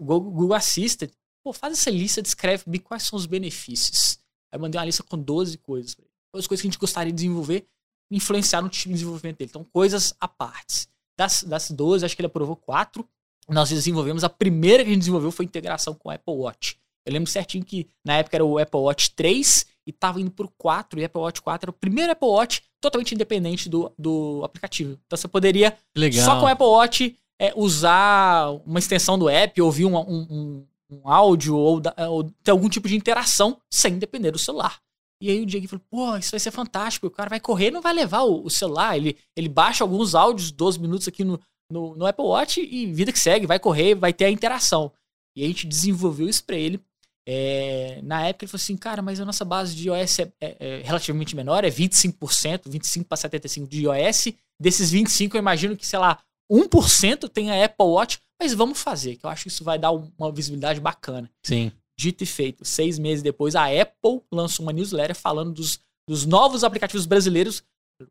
S2: Google, Google Assistant. Pô, faz essa lista, descreve quais são os benefícios. Aí eu mandei uma lista com 12 coisas. As coisas que a gente gostaria de desenvolver, influenciar no time de desenvolvimento dele. Então, coisas à parte. Das, das 12, acho que ele aprovou quatro. Nós desenvolvemos, a primeira que a gente desenvolveu foi a integração com o Apple Watch. Eu lembro certinho que na época era o Apple Watch 3 e tava indo pro 4, e o Apple Watch 4 era o primeiro Apple Watch totalmente independente do, do aplicativo. Então você poderia,
S1: Legal.
S2: só com o Apple Watch, é, usar uma extensão do app, ouvir um, um, um, um áudio ou, ou, ter algum tipo de interação sem depender do celular. E aí o Diego falou, pô, isso vai ser fantástico. O cara vai correr não vai levar o, o, celular. Ele, ele baixa alguns áudios, 12 minutos aqui no, no, no, Apple Watch e vida que segue, vai correr, vai ter a interação. E a gente desenvolveu isso para ele. É, na época ele falou assim, cara, mas a nossa base de iOS é, é, é relativamente menor, é 25%, 25 para 75% de iOS. Desses 25%, eu imagino que, sei lá, 1% tem a Apple Watch, mas vamos fazer, que eu acho que isso vai dar uma visibilidade bacana.
S1: Sim.
S2: Dito e feito, seis meses depois, a Apple lançou uma newsletter falando dos, dos novos aplicativos brasileiros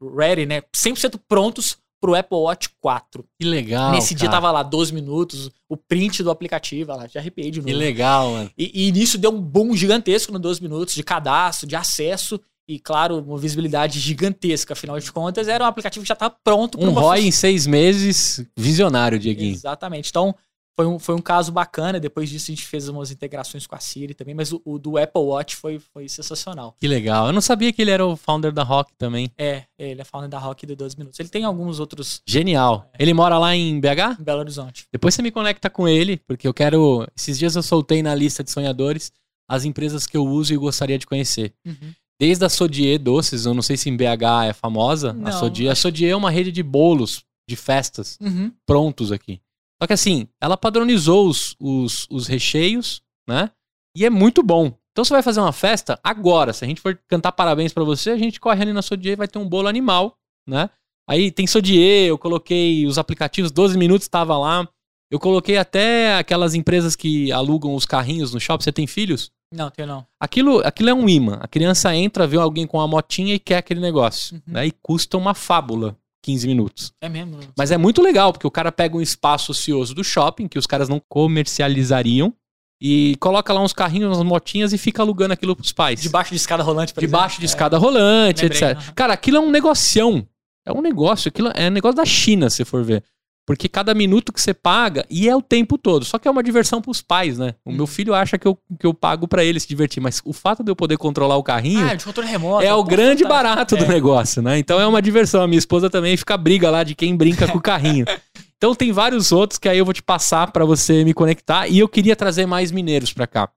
S2: ready, né? 100% prontos pro Apple Watch 4.
S1: Que legal.
S2: Nesse
S1: cara.
S2: dia tava lá 12 minutos, o print do aplicativo, lá, já arrepiei de novo.
S1: Que legal, mano.
S2: E, e nisso deu um boom gigantesco no 12 minutos de cadastro, de acesso e, claro, uma visibilidade gigantesca. Afinal de contas, era um aplicativo que já estava pronto.
S1: Um ROI em seis meses, visionário, Dieguinho.
S2: Exatamente. Então, foi um, foi um caso bacana. Depois disso, a gente fez umas integrações com a Siri também, mas o, o, do Apple Watch foi, foi sensacional.
S1: Que legal. Eu não sabia que ele era o founder da Rock também.
S2: É, ele é founder da Rock de 12 minutos. Ele tem alguns outros.
S1: Genial. É. Ele mora lá em BH?
S2: Em Belo Horizonte.
S1: Depois você me conecta com ele, porque eu quero. Esses dias eu soltei na lista de sonhadores as empresas que eu uso e gostaria de conhecer. Uhum. Desde a Sodier Doces, eu não sei se em BH é famosa, não, a Sodier. A Sodier é uma rede de bolos, de festas, uhum. prontos aqui. Só que assim, ela padronizou os, os, os recheios, né? E é muito bom. Então você vai fazer uma festa agora. Se a gente for cantar parabéns para você, a gente corre ali na Sodier e vai ter um bolo animal, né? Aí tem Sodier, eu coloquei os aplicativos, 12 minutos estava lá. Eu coloquei até aquelas empresas que alugam os carrinhos no shopping. Você tem filhos?
S2: Não, tenho não.
S1: Aquilo, aquilo é um imã. A criança entra, vê alguém com uma motinha e quer aquele negócio. Uhum. Né? E custa uma fábula. 15 minutos.
S2: É mesmo.
S1: Mas é muito legal, porque o cara pega um espaço ocioso do shopping, que os caras não comercializariam, e coloca lá uns carrinhos, umas motinhas e fica alugando aquilo pros pais.
S2: Debaixo de escada rolante,
S1: por Debaixo exemplo. de escada é. rolante, Lembrei, etc. Uhum. Cara, aquilo é um negocião. É um negócio, aquilo é um negócio da China, se for ver. Porque cada minuto que você paga, e é o tempo todo. Só que é uma diversão pros pais, né? O hum. meu filho acha que eu, que eu pago para ele se divertir, mas o fato de eu poder controlar o carrinho.
S2: Ah, de controle remoto.
S1: É o grande barato é. do negócio, né? Então é uma diversão. A minha esposa também fica briga lá de quem brinca com o carrinho. Então tem vários outros que aí eu vou te passar para você me conectar. E eu queria trazer mais mineiros para cá.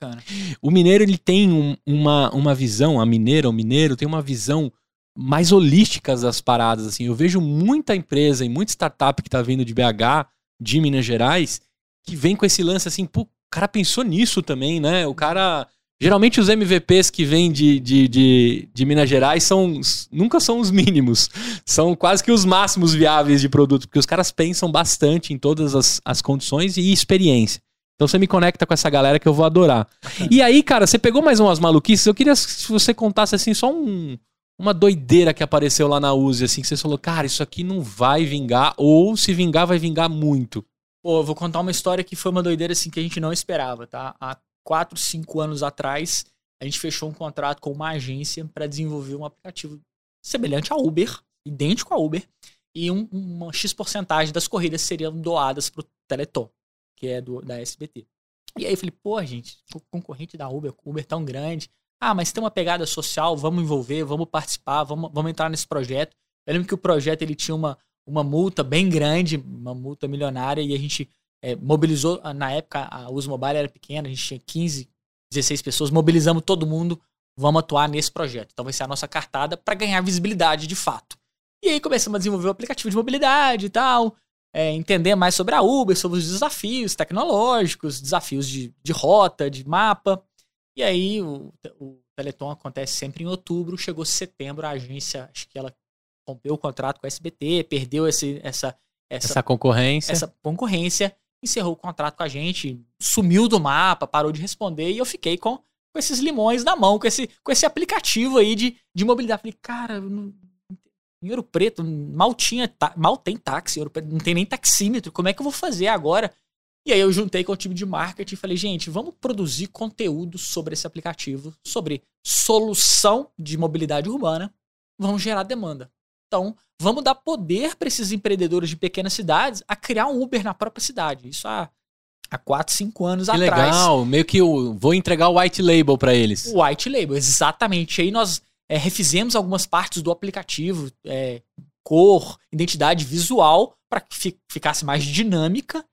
S2: bacana.
S1: O mineiro ele tem um- uma, uma visão, a mineira, o mineiro tem uma visão mais holística das paradas. Assim. Eu vejo muita empresa e muita startup que tá vindo de BH, de Minas Gerais, que vem com esse lance assim, pô, o cara pensou nisso também, né? O cara. Geralmente os MVPs que vêm de, de, de, de Minas Gerais são nunca são os mínimos, são quase que os máximos viáveis de produto, porque os caras pensam bastante em todas as, as condições e experiência. Então você me conecta com essa galera que eu vou adorar. E aí, cara, você pegou mais umas maluquices. Eu queria se você contasse assim só um, uma doideira que apareceu lá na Uzi, assim, que você falou, cara, isso aqui não vai vingar, ou se vingar, vai vingar muito.
S2: Pô, eu vou contar uma história que foi uma doideira assim que a gente não esperava, tá? Há 4, 5 anos atrás, a gente fechou um contrato com uma agência para desenvolver um aplicativo semelhante a Uber, idêntico a Uber, e um, uma X porcentagem das corridas seriam doadas pro Teleton, que é do, da SBT. E aí eu falei, pô, gente, concorrente da Uber, Uber tão grande. Ah, mas tem uma pegada social, vamos envolver, vamos participar, vamos, vamos entrar nesse projeto. Eu lembro que o projeto ele tinha uma, uma multa bem grande, uma multa milionária, e a gente é, mobilizou, ah, na época a Uso Mobile era pequena, a gente tinha 15, 16 pessoas, mobilizamos todo mundo, vamos atuar nesse projeto. Então vai ser a nossa cartada para ganhar visibilidade de fato. E aí começamos a desenvolver o aplicativo de mobilidade e tal, é, entender mais sobre a Uber, sobre os desafios tecnológicos, desafios de, de rota, de mapa. E aí o, o Teleton acontece sempre em outubro, chegou setembro, a agência, acho que ela rompeu o contrato com a SBT, perdeu esse, essa, essa,
S1: Essa concorrência.
S2: essa concorrência, encerrou o contrato com a gente, sumiu do mapa, parou de responder e eu fiquei com, com esses limões na mão, com esse, com esse aplicativo aí de, de mobilidade. Falei, cara, não- em Ouro Preto mal tinha, mal tem táxi, em Ouro Preto, não tem nem taxímetro, como é que eu vou fazer agora? E aí eu juntei com o time de marketing e falei, gente, vamos produzir conteúdo sobre esse aplicativo, sobre solução de mobilidade urbana, vamos gerar demanda. Então, vamos dar poder para esses empreendedores de pequenas cidades a criar um Uber na própria cidade. Isso há, há 4, 5 anos
S1: Que
S2: atrás.
S1: legal, meio que eu vou entregar o white label pra eles.
S2: White Label, exatamente. Aí nós é, refizemos algumas partes do aplicativo, é, cor, identidade visual, para que fi- ficasse mais dinâmica.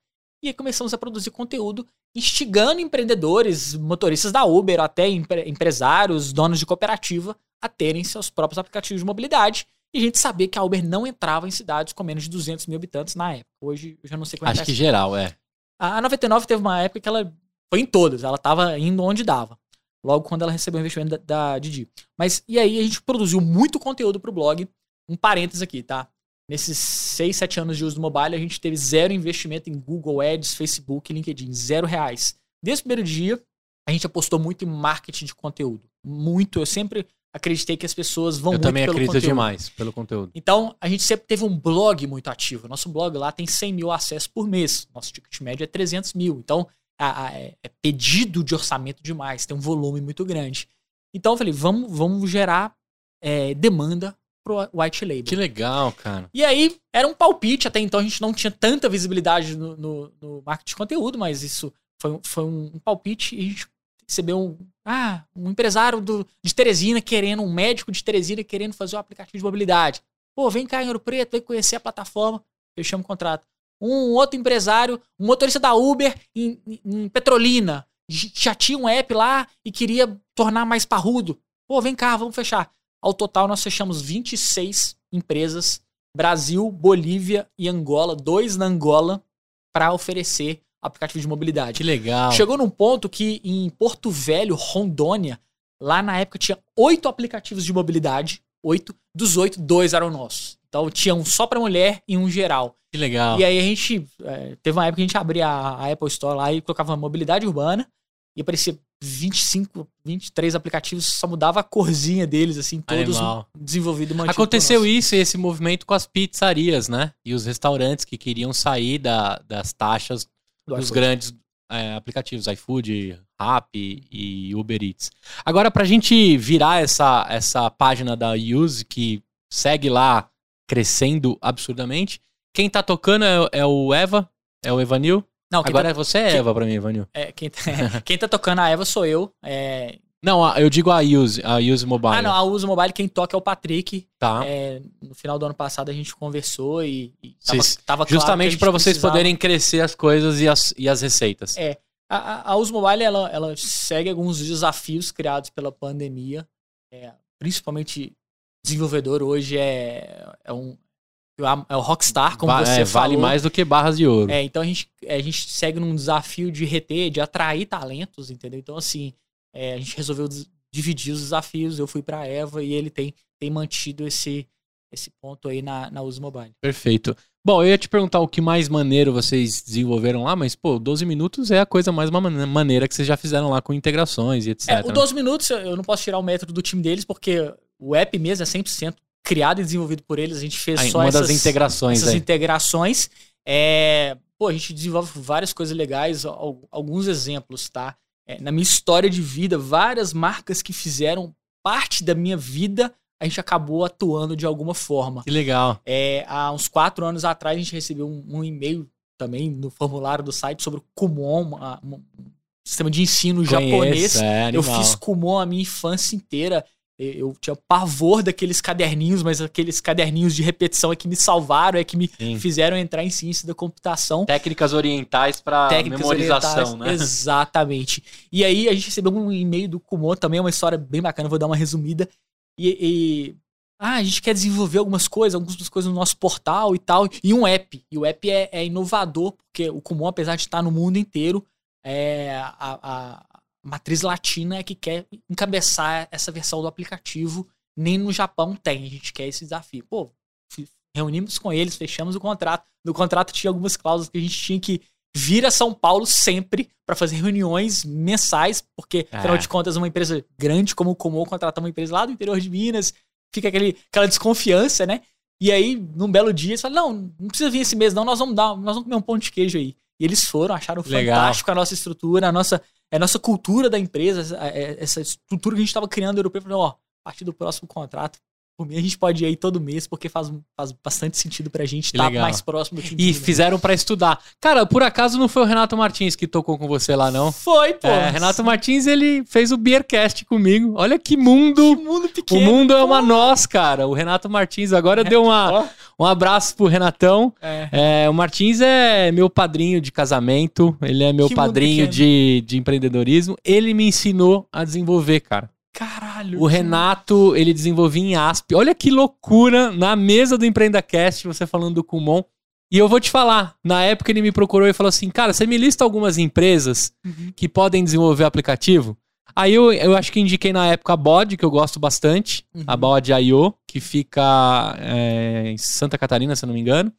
S2: E aí começamos a produzir conteúdo instigando empreendedores, motoristas da Uber, até empre- empresários, donos de cooperativa, a terem seus próprios aplicativos de mobilidade. E a gente sabia que a Uber não entrava em cidades com menos de 200 mil habitantes na época. Hoje eu já não sei como é
S1: Acho
S2: que tá
S1: geral, é.
S2: a 99 teve uma época que ela foi em todas, ela tava indo onde dava. Logo quando ela recebeu o investimento da, da Didi. Mas e aí a gente produziu muito conteúdo pro blog. Um parênteses aqui, tá? Nesses 6, 7 anos de uso do mobile, a gente teve zero investimento em Google Ads, Facebook LinkedIn. Zero reais. Desde o primeiro dia, a gente apostou muito em marketing de conteúdo. Muito. Eu sempre acreditei que as pessoas vão
S1: Eu
S2: muito
S1: também acredito
S2: conteúdo.
S1: demais pelo conteúdo.
S2: Então, a gente sempre teve um blog muito ativo. Nosso blog lá tem 100 mil acessos por mês. Nosso ticket médio é 300 mil. Então, a- a- é, é pedido de orçamento demais. Tem um volume muito grande. Então, eu falei, vamos, vamos gerar é, demanda pro white label.
S1: Que legal, cara.
S2: E aí, era um palpite. Até então, a gente não tinha tanta visibilidade no, no, no marketing de conteúdo, mas isso foi, um- foi um palpite e a gente recebeu um, ah, um empresário do, de Teresina querendo, um médico de Teresina querendo fazer um aplicativo de mobilidade. Pô, vem cá em Ouro Preto, vem conhecer a plataforma. Fechamos o contrato. Um outro empresário, um motorista da Uber em, em- Petrolina, já tinha um app lá e queria tornar mais parrudo. Pô, vem cá, vamos fechar. Ao total, nós fechamos 26 empresas, Brasil, Bolívia e Angola, dois na Angola, para oferecer aplicativo de mobilidade.
S1: Que legal.
S2: Chegou num ponto que em Porto Velho, Rondônia, lá na época tinha oito aplicativos de mobilidade. Oito. Dos oito, dois eram nossos. Então tinha um só pra mulher e um geral.
S1: Que legal.
S2: E aí a gente. é, teve uma época que a gente abria a, a Apple Store lá e colocava mobilidade urbana. E aparecia 25, 23 aplicativos, só mudava a corzinha deles, assim, todos
S1: Animal.
S2: desenvolvidos por
S1: Aconteceu isso, esse movimento com as pizzarias, né? E os restaurantes que queriam sair da- das taxas
S2: Do
S1: dos
S2: iFood.
S1: grandes é, aplicativos, iFood, Rappi e Uber Eats. Agora, pra gente virar essa, essa página da Use, que segue lá crescendo absurdamente, quem tá tocando é, é o Eva, é o Evanil.
S2: Não, quem,
S1: Agora você é Eva pra mim, Evanil.
S2: tá, é, quem, tá, quem tá tocando a Eva sou eu. É,
S1: Não, eu digo a Use, a Use Mobile.
S2: ah, não, a Uso Mobile quem toca é o Patrick.
S1: Tá.
S2: É, no final do ano passado a gente conversou e, e tava,
S1: Vocês-
S2: tava claro
S1: Justamente pra vocês
S2: precisava-
S1: poderem crescer as coisas e as, e as receitas.
S2: É. A, a Usmobile, ela, ela segue alguns desafios criados pela pandemia. É, principalmente desenvolvedor hoje é, é um é o Rockstar, como Va você é,
S1: falou. Vale mais do que barras de ouro.
S2: É, então a gente, a gente segue num desafio de reter, de atrair talentos, entendeu? Então, assim, é, a gente resolveu dividir os desafios. Eu fui para a Eva e ele tem, tem mantido esse, esse ponto aí na, na Uso Mobile.
S1: Perfeito. Bom, eu ia te perguntar o que mais maneiro vocês desenvolveram lá, mas, pô, 12 minutos é a coisa mais maneira que vocês já fizeram lá com integrações e etc.
S2: É, o 12 minutos, eu não posso tirar o método do time deles, porque o app mesmo é 100% criado e desenvolvido por eles. A gente fez aí, só
S1: uma
S2: essas,
S1: das integrações
S2: essas aí. integrações. É, pô, a gente desenvolve várias coisas legais, alguns exemplos, tá? É, na minha história de vida, várias marcas que fizeram parte da minha vida a gente acabou atuando de alguma forma.
S1: Que legal.
S2: É, há uns quatro anos atrás, a gente recebeu um, um e-mail também no formulário do site sobre o Kumon, um sistema de ensino Conheço, japonês. É, eu fiz Kumon a minha infância inteira. Eu tinha pavor daqueles caderninhos, mas aqueles caderninhos de repetição é que me salvaram, é que me Sim. fizeram entrar em ciência da computação.
S1: Técnicas orientais para memorização, né?
S2: Exatamente. E aí a gente recebeu um e-mail do Kumon também, é uma história bem bacana, vou dar uma resumida. E, e, ah, a gente quer desenvolver algumas coisas, algumas coisas no nosso portal e tal, e um app. E o app é, é inovador, porque o comum, apesar de estar no mundo inteiro, é a, a, matriz latina é que quer encabeçar essa versão do aplicativo. Nem no Japão tem, a gente quer esse desafio. Pô, reunimos com eles, fechamos o contrato. No contrato tinha algumas cláusulas que a gente tinha que vir a São Paulo sempre para fazer reuniões mensais, porque, é. afinal de contas, uma empresa grande como o Comum contratar uma empresa lá do interior de Minas, fica aquele, aquela desconfiança, né? E aí, num belo dia, eles falam: não, não precisa vir esse mês, não, nós vamos dar, nós vamos comer um pão de queijo aí. E eles foram, acharam Legal. fantástico a nossa estrutura, a nossa, a nossa cultura da empresa, essa estrutura que a gente estava criando europeu. Falou, ó, a partir do próximo contrato, por mim, a gente pode ir aí todo mês, porque faz, faz bastante sentido pra gente estar tá mais próximo do time.
S1: E fizeram para estudar. Cara, por acaso não foi o Renato Martins que tocou com você lá, não?
S2: Foi, pô.
S1: É, Renato Martins, ele fez o Beercast comigo. Olha que mundo.
S2: Que mundo pequeno.
S1: O mundo é uma nós, cara. O Renato Martins agora é. deu uma, um abraço pro Renatão. É. É, o Martins é meu padrinho de casamento, ele é meu que padrinho de, de empreendedorismo. Ele me ensinou a desenvolver, cara.
S2: Caralho.
S1: O Renato, ele desenvolvia em ASP. Olha que loucura na mesa do EmpreendaCast, você falando do Kumon. E eu vou te falar, na época ele me procurou e falou assim: Cara, você me lista algumas empresas uhum. que podem desenvolver aplicativo? Aí eu, eu acho que indiquei na época a Bod, que eu gosto bastante, uhum. a Bod.io, que fica é, em Santa Catarina, se eu não me engano.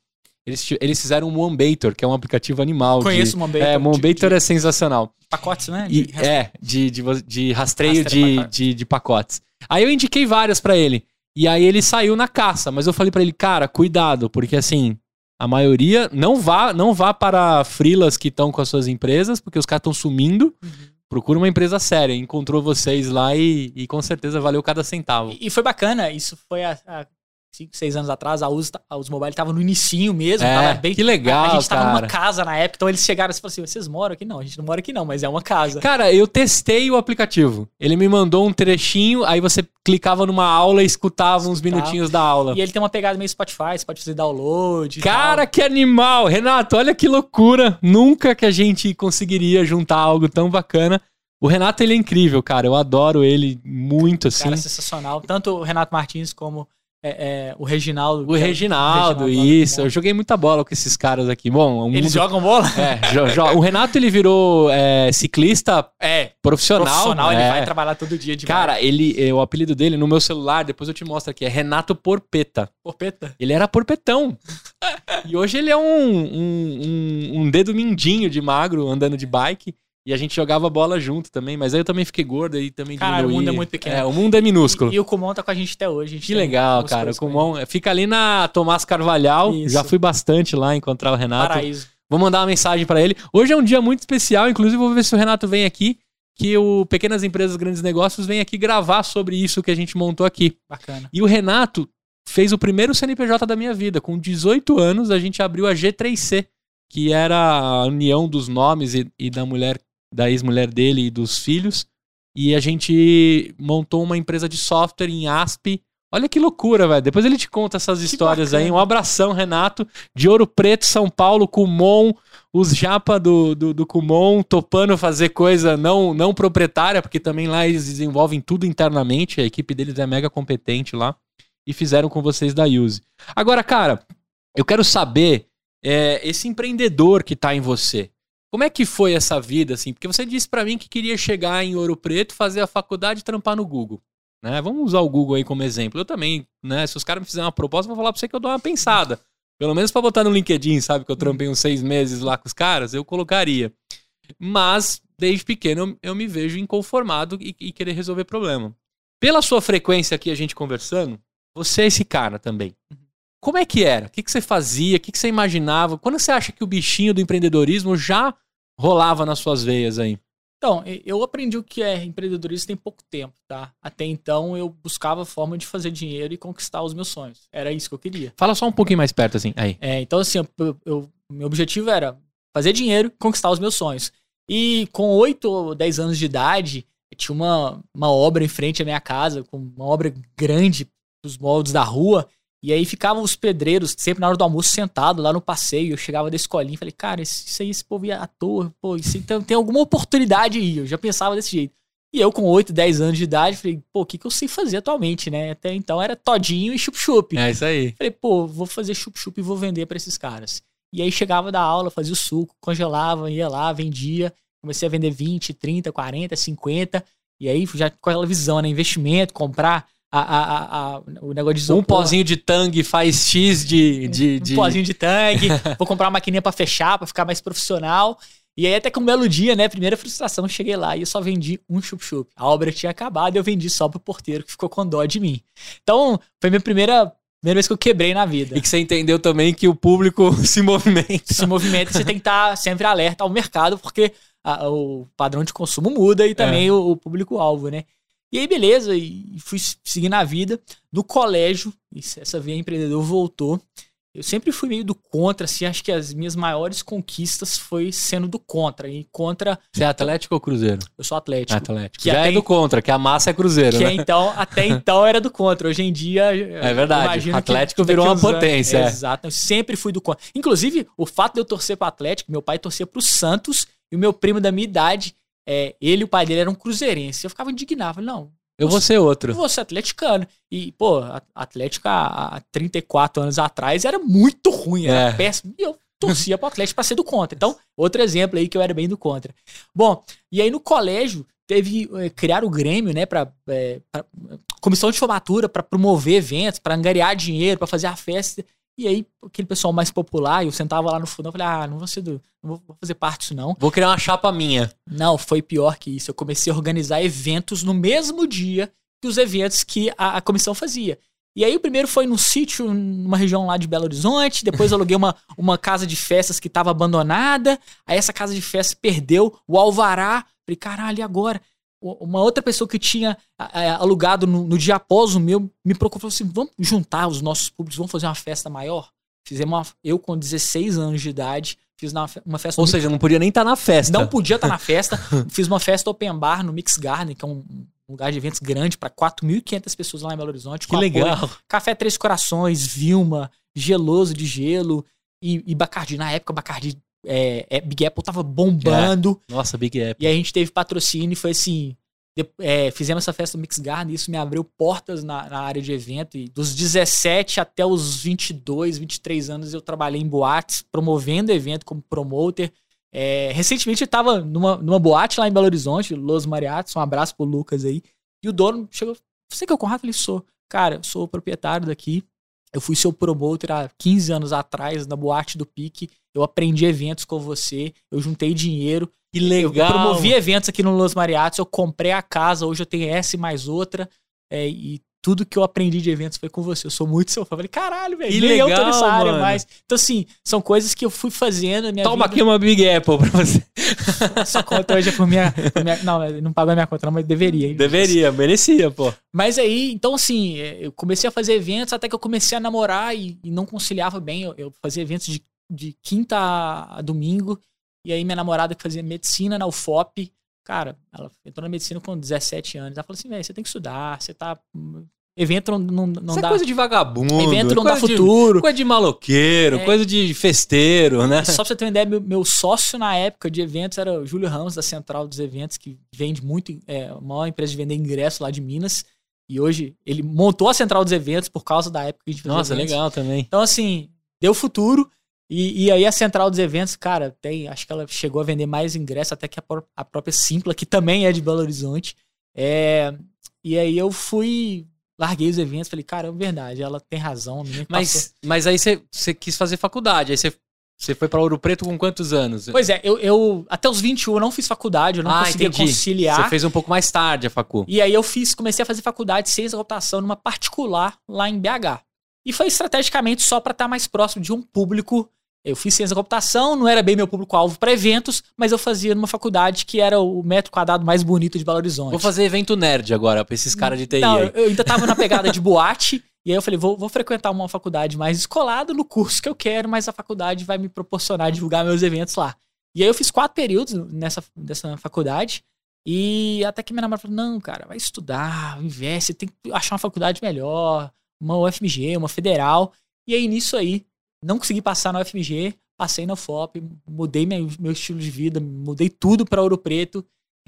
S1: Eles, eles fizeram o Moonbator, que é um aplicativo animal.
S2: Conheço
S1: de,
S2: o Moonbator.
S1: É, Moonbator de, é sensacional.
S2: Pacotes, né?
S1: De, e, é, de, de, de rastreio, de, de, de pacotes. Aí eu indiquei várias para ele. E aí ele saiu na caça, mas eu falei para ele, cara, cuidado, porque assim, a maioria não vá, não vá para frilas que estão com as suas empresas, porque os caras estão sumindo. Uhum. Procura uma empresa séria. Encontrou vocês lá e, e com certeza valeu cada centavo.
S2: E, e foi bacana, isso foi a, a 5, 6 anos atrás, a a Uso Mobile tava no inicinho mesmo.
S1: É, bem, que legal,
S2: A, a gente
S1: tava
S2: cara. numa casa na época, então eles chegaram e falaram assim, vocês moram aqui? Não, a gente não mora aqui não, mas é uma casa.
S1: Cara, eu testei o aplicativo. Ele me mandou um trechinho, aí você clicava numa aula e escutava uns minutinhos da aula.
S2: E ele tem uma pegada meio Spotify, você pode fazer download
S1: Cara, que animal! Renato, olha que loucura! Nunca que a gente conseguiria juntar algo tão bacana. O Renato, ele é incrível, cara. Eu adoro ele muito, assim. Cara, é
S2: sensacional. Tanto o Renato Martins como é, é, o Reginaldo.
S1: O Reginaldo, é o Reginaldo isso. Eu joguei muita bola com esses caras aqui. Bom,
S2: Eles mundo... jogam bola?
S1: É, jo, jo... o Renato ele virou é, ciclista é, profissional. Profissional,
S2: ele é. vai trabalhar todo dia de
S1: Cara, ele, é, o apelido dele no meu celular, depois eu te mostro aqui, é Renato Porpeta.
S2: Porpeta?
S1: Ele era porpetão. e hoje ele é um, um, um, um dedo mindinho de magro andando de bike. E a gente jogava bola junto também, mas aí eu também fiquei gordo e também
S2: Cara, diminuí. o mundo é muito pequeno.
S1: É, o mundo é minúsculo.
S2: E, e o Kumon tá com a gente até hoje.
S1: Que legal, cara. O Kumon fica ali na Tomás Carvalhal. Isso. Já fui bastante lá encontrar o Renato.
S2: Paraíso.
S1: Vou mandar uma mensagem para ele. Hoje é um dia muito especial, inclusive vou ver se o Renato vem aqui, que o Pequenas Empresas Grandes Negócios vem aqui gravar sobre isso que a gente montou aqui.
S2: Bacana.
S1: E o Renato fez o primeiro CNPJ da minha vida. Com 18 anos, a gente abriu a G3C, que era a união dos nomes e, e da mulher da ex-mulher dele e dos filhos. E a gente montou uma empresa de software em ASP. Olha que loucura, velho. Depois ele te conta essas que histórias bacana. aí. Um abração, Renato, de Ouro Preto, São Paulo, Kumon, os japa do, do, do Kumon topando fazer coisa não, não proprietária, porque também lá eles desenvolvem tudo internamente, a equipe deles é mega competente lá, e fizeram com vocês da Use. Agora, cara, eu quero saber, é, esse empreendedor que tá em você, como é que foi essa vida, assim? Porque você disse para mim que queria chegar em Ouro Preto, fazer a faculdade e trampar no Google. Né? Vamos usar o Google aí como exemplo. Eu também, né? Se os caras me fizerem uma proposta, eu vou falar pra você que eu dou uma pensada. Pelo menos para botar no LinkedIn, sabe? Que eu trampei uns seis meses lá com os caras, eu colocaria. Mas, desde pequeno, eu, me vejo inconformado e, e, querer resolver problema. Pela sua frequência aqui, a gente conversando, você é esse cara também. Como é que era? O que, que você fazia? O que, que você imaginava? Quando você acha que o bichinho do empreendedorismo já rolava nas suas veias aí?
S2: Então, eu aprendi o que é empreendedorismo tem pouco tempo, tá? Até então eu buscava forma de fazer dinheiro e conquistar os meus sonhos. Era isso que eu queria.
S1: Fala só um pouquinho mais perto, assim. Aí.
S2: É, então, assim, eu, eu, meu objetivo era fazer dinheiro e conquistar os meus sonhos. E com 8 ou 10 anos de idade, tinha uma, uma obra em frente à minha casa, com uma obra grande, os moldes da rua. E aí ficavam os pedreiros, sempre na hora do almoço, sentado lá no passeio. Eu chegava da escolinha e falei, cara, isso aí, esse povo ia à toa, pô, isso então tem alguma oportunidade aí. Eu já pensava desse jeito. E eu, com 8, 10 anos de idade, falei, pô, o que, que eu sei fazer atualmente, né? Até então era todinho e chup-chup.
S1: É isso aí.
S2: Falei, pô, vou fazer chup-chup e vou vender para esses caras. E aí chegava da aula, fazia o suco, congelava, ia lá, vendia. Comecei a vender 20, 30, 40, 50. E aí já com aquela visão, né? Investimento, comprar a, a, a, o negócio de
S1: isopor. Um pozinho de tangue faz X de. de, de...
S2: Um pozinho de tangue. vou comprar uma maquininha para fechar, para ficar mais profissional. E aí, até que um belo dia, né? Primeira frustração, cheguei lá e eu só vendi um chup-chup. A obra tinha acabado e eu vendi só pro porteiro que ficou com dó de mim. Então, foi minha primeira. Primeira vez que eu quebrei na vida.
S1: E que você entendeu também que o público se movimenta.
S2: Se movimenta, você tem que estar sempre alerta ao mercado, porque a, o padrão de consumo muda e também é. o, o público-alvo, né? E aí, beleza, e fui seguindo a vida. No colégio, essa veia empreendedor voltou. Eu sempre fui meio do contra, assim, acho que as minhas maiores conquistas foi sendo do contra. E contra.
S1: Você é Atlético ou Cruzeiro?
S2: Eu sou Atlético.
S1: Atlético. Que Já é até, do contra, que a massa é Cruzeiro,
S2: que
S1: né?
S2: É, então, até então era do contra. Hoje em dia.
S1: É verdade. Atlético que, virou uma potência.
S2: É. Exato. Eu sempre fui do contra. Inclusive, o fato de eu torcer pro Atlético, meu pai torcia pro Santos e o meu primo da minha idade é, ele e o pai dele eram cruzeirenses. Eu ficava indignado. Falei, não.
S1: Eu vou ser outro.
S2: Eu vou ser atleticano. E, pô, Atlético há, há 34 anos atrás era muito ruim, era é. péssimo. E eu torcia pro Atlético pra ser do contra. Então, outro exemplo aí que eu era bem do contra. Bom, e aí no colégio teve é, criar o Grêmio, né, para é, comissão de formatura para promover eventos, para angariar dinheiro, para fazer a festa. E aí, aquele pessoal mais popular, eu sentava lá no fundo, eu falei, ah, não vou ser do. Não vou fazer parte disso, não.
S1: Vou criar uma chapa minha.
S2: Não, foi pior que isso. Eu comecei a organizar eventos no mesmo dia que os eventos que a, a comissão fazia. E aí o primeiro foi num sítio, numa região lá de Belo Horizonte. Depois aluguei uma, uma casa de festas que estava abandonada. Aí essa casa de festas perdeu o alvará. Falei, caralho, e agora? Uma outra pessoa que tinha alugado no, no, dia após o meu me procurou assim: vamos juntar os nossos públicos, vamos fazer uma festa maior? Fizemos uma, eu com 16 anos de idade, fiz uma, uma festa.
S1: Ou seja, não podia nem estar tá na festa.
S2: Não podia estar tá na festa. fiz uma festa open bar no Mix Garden, que é um lugar de eventos grande para 4.500 pessoas lá em Belo Horizonte.
S1: Que legal. Apoio.
S2: Café Três Corações, Vilma, Geloso de Gelo e, e Bacardi. Na época, Bacardi é, é, Big Apple tava bombando.
S1: É. Nossa, Big Apple.
S2: E a gente teve patrocínio e foi assim. De, é, fizemos essa festa do Mix Garden e isso me abriu portas na, na, área de evento. E dos 17 até os 22, 23 anos eu trabalhei em boates, promovendo evento como promoter. É, recentemente eu estava numa, numa boate lá em Belo Horizonte, Los Mariatos, um abraço pro Lucas aí. E o dono chegou, você que é o Conrado? Eu falei, sou. Cara, eu sou o proprietário daqui. Eu fui seu promoter há 15 anos atrás, na boate do Pique. Eu aprendi eventos com você, eu juntei dinheiro.
S1: Que legal!
S2: Eu promovi eventos aqui no Los Mariatos, eu comprei a casa, hoje eu tenho essa e mais outra. É, e tudo que eu aprendi de eventos foi com você. Eu sou muito seu fã. Eu falei, caralho, velho. Nem legal, eu tô nessa área mais. Então, assim, são coisas que eu fui fazendo.
S1: Minha Toma vida... aqui uma Big Apple pra você.
S2: Essa conta hoje é por minha, por minha. Não, não pagou a minha conta, não, mas deveria. Hein?
S1: Deveria, merecia, pô.
S2: Mas aí, então, assim, é, eu comecei a fazer eventos até que eu comecei a namorar e, e não conciliava bem. Eu, eu, fazia eventos de, de quinta a domingo. E aí, minha namorada que fazia medicina na UFOP Cara, ela entrou na medicina com 17 anos. Ela falou assim, velho, você tem que estudar, você tá Evento não, não, não
S1: Isso
S2: dá.
S1: é coisa de vagabundo.
S2: evento
S1: é
S2: não dá
S1: de-
S2: futuro.
S1: coisa de maloqueiro,
S2: É.
S1: coisa de festeiro, né?
S2: Só pra você ter uma ideia, meu, meu sócio na época de eventos era o Júlio Ramos, da Central dos Eventos, que vende muito, é a maior empresa de vender ingresso lá de Minas. E hoje ele montou a Central dos Eventos por causa da época que a gente
S1: Nossa, legal também.
S2: Então, assim, deu futuro. E, e aí a Central dos Eventos, cara, tem, acho que ela chegou a vender mais ingressos até que a, a própria Simpla, que também é de Belo Horizonte. É, e aí eu fui, larguei os eventos, falei, cara, é verdade, ela tem razão. que passou-
S1: Mas, mas aí você, quis fazer faculdade, aí você, você foi pra Ouro Preto com quantos anos?
S2: Pois é, eu, eu até os 21 eu não fiz faculdade, eu não
S1: Ah,
S2: conseguia
S1: entendi.
S2: conciliar.
S1: Você fez um pouco mais tarde a facu.
S2: E aí eu fiz, comecei a fazer faculdade da computação numa particular lá em BH. E foi estrategicamente só para estar mais próximo de um público. Eu fiz ciência da computação, não era bem meu público-alvo para eventos, mas eu fazia numa faculdade que era o metro quadrado mais bonito de Belo Horizonte.
S1: Vou fazer evento nerd agora pra esses caras de TI
S2: Não,
S1: aí.
S2: eu ainda tava na pegada de boate. E aí eu falei, vou, vou frequentar uma faculdade mais descolada no curso que eu quero, mas a faculdade vai me proporcionar divulgar meus eventos lá. E aí eu fiz quatro períodos nessa, nessa faculdade. E até que minha namorada falou, não, cara, vai estudar, investe, tem que achar uma faculdade melhor, uma UFMG, uma federal. E aí nisso aí, não consegui passar na UFMG, passei na UFOP, mudei meu, meu estilo de vida, mudei tudo para Ouro Preto.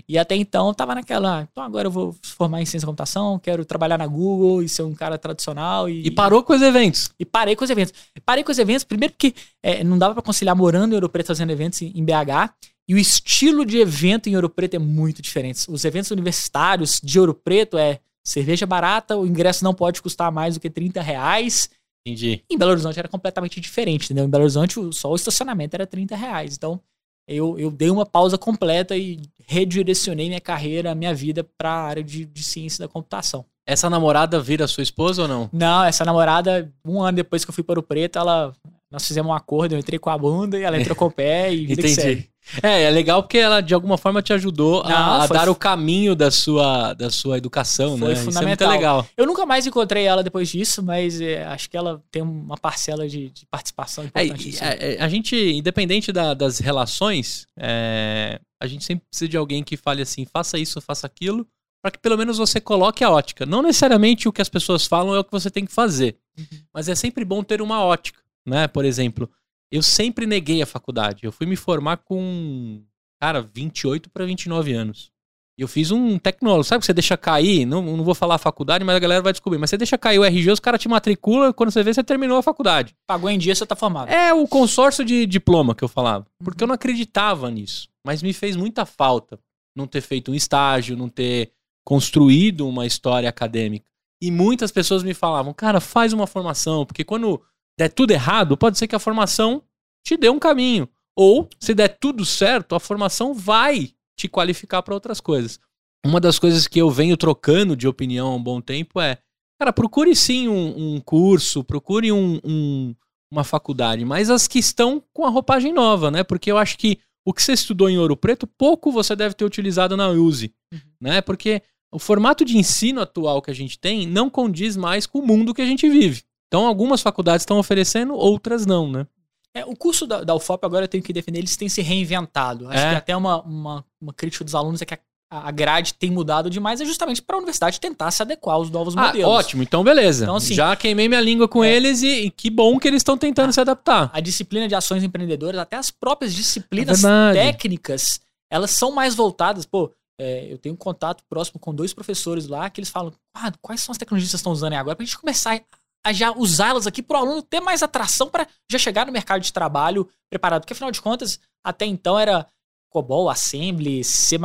S2: E até então eu tava naquela, ah, então agora eu vou formar em ciência da computação, quero trabalhar na Google e ser um cara tradicional. E,
S1: E parou com os eventos.
S2: e parei com os eventos. Parei com os eventos, primeiro porque é, não dava pra conciliar morando em Ouro Preto fazendo eventos em, em BH. E o estilo de evento em Ouro Preto é muito diferente. Os eventos universitários de Ouro Preto é cerveja barata, o ingresso não pode custar mais do que 30 reais.
S1: Entendi.
S2: Em Belo Horizonte era completamente diferente, entendeu? Em Belo Horizonte o- só o estacionamento era 30 reais. Então eu, eu dei uma pausa completa e redirecionei minha carreira, minha vida para a área de, de ciência da computação.
S1: Essa namorada vira sua esposa ou não?
S2: Não, essa namorada, um ano depois que eu fui para o Preto, ela. Nós fizemos um acordo, eu entrei com a bunda e ela entrou com o pé e vida segue.
S1: Entendi. É, é legal porque ela de alguma forma te ajudou a,
S2: Não,
S1: a
S2: foi-
S1: dar o caminho da sua, da sua educação,
S2: Foi
S1: né? Isso é muito
S2: fundamental.
S1: legal.
S2: Eu nunca mais encontrei ela depois disso, mas é, acho que ela tem uma parcela de, de participação
S1: É,
S2: importante.
S1: e-
S2: nisso.
S1: é, é, a gente, independente da- das relações, é, a gente sempre precisa de alguém que fale assim, faça isso, faça aquilo, para que pelo menos você coloque a ótica. Não necessariamente o que as pessoas falam é o que você tem que fazer,
S2: Uhum.
S1: mas é sempre bom ter uma ótica, né? Por exemplo, eu sempre neguei a faculdade. Eu fui me formar com, cara, 28 para 29 anos. E eu fiz um tecnólogo. Sabe que você deixa cair? Não, não vou falar a faculdade, mas a galera vai descobrir. Mas você deixa cair o RG, os caras te matriculam, quando você vê, você terminou a faculdade.
S2: Pagou em dia, você tá formado.
S1: É o consórcio de diploma que eu falava. Porque eu não acreditava nisso. Mas me fez muita falta não ter feito um estágio, não ter construído uma história acadêmica. E muitas pessoas me falavam, cara, faz uma formação, porque quando der tudo errado, pode ser que a formação te dê um caminho. Ou, se der tudo certo, a formação vai te qualificar para outras coisas. Uma das coisas que eu venho trocando de opinião há um bom tempo é, cara, procure sim um, um curso, procure um- um, uma faculdade, mas as que estão com a roupagem nova, né? Porque eu acho que o que você estudou em Ouro Preto, pouco você deve ter utilizado na USE,
S2: Uhum.
S1: né? Porque o formato de ensino atual que a gente tem não condiz mais com o mundo que a gente vive. Então, algumas faculdades estão oferecendo, outras não, né?
S2: É, o curso da, da UFOP, agora eu tenho que defender, eles têm se reinventado. Acho
S1: É.
S2: que até uma, uma, uma crítica dos alunos é que a, a grade tem mudado demais, é justamente para a universidade tentar se adequar aos novos
S1: Ah,
S2: modelos.
S1: ótimo, então beleza.
S2: Então, assim,
S1: Já queimei minha língua com
S2: é.
S1: eles e, e que bom que eles estão tentando se adaptar.
S2: A disciplina de ações empreendedoras, até as próprias disciplinas
S1: É
S2: técnicas, elas são mais voltadas. Pô, é, eu tenho um contato próximo com dois professores lá que eles falam: ah, quais são as tecnologias que vocês estão usando aí agora? Pra gente começar a já usá-las aqui para o aluno ter mais atração para já chegar no mercado de trabalho preparado. Porque afinal de contas, até então era COBOL, Assembly, C++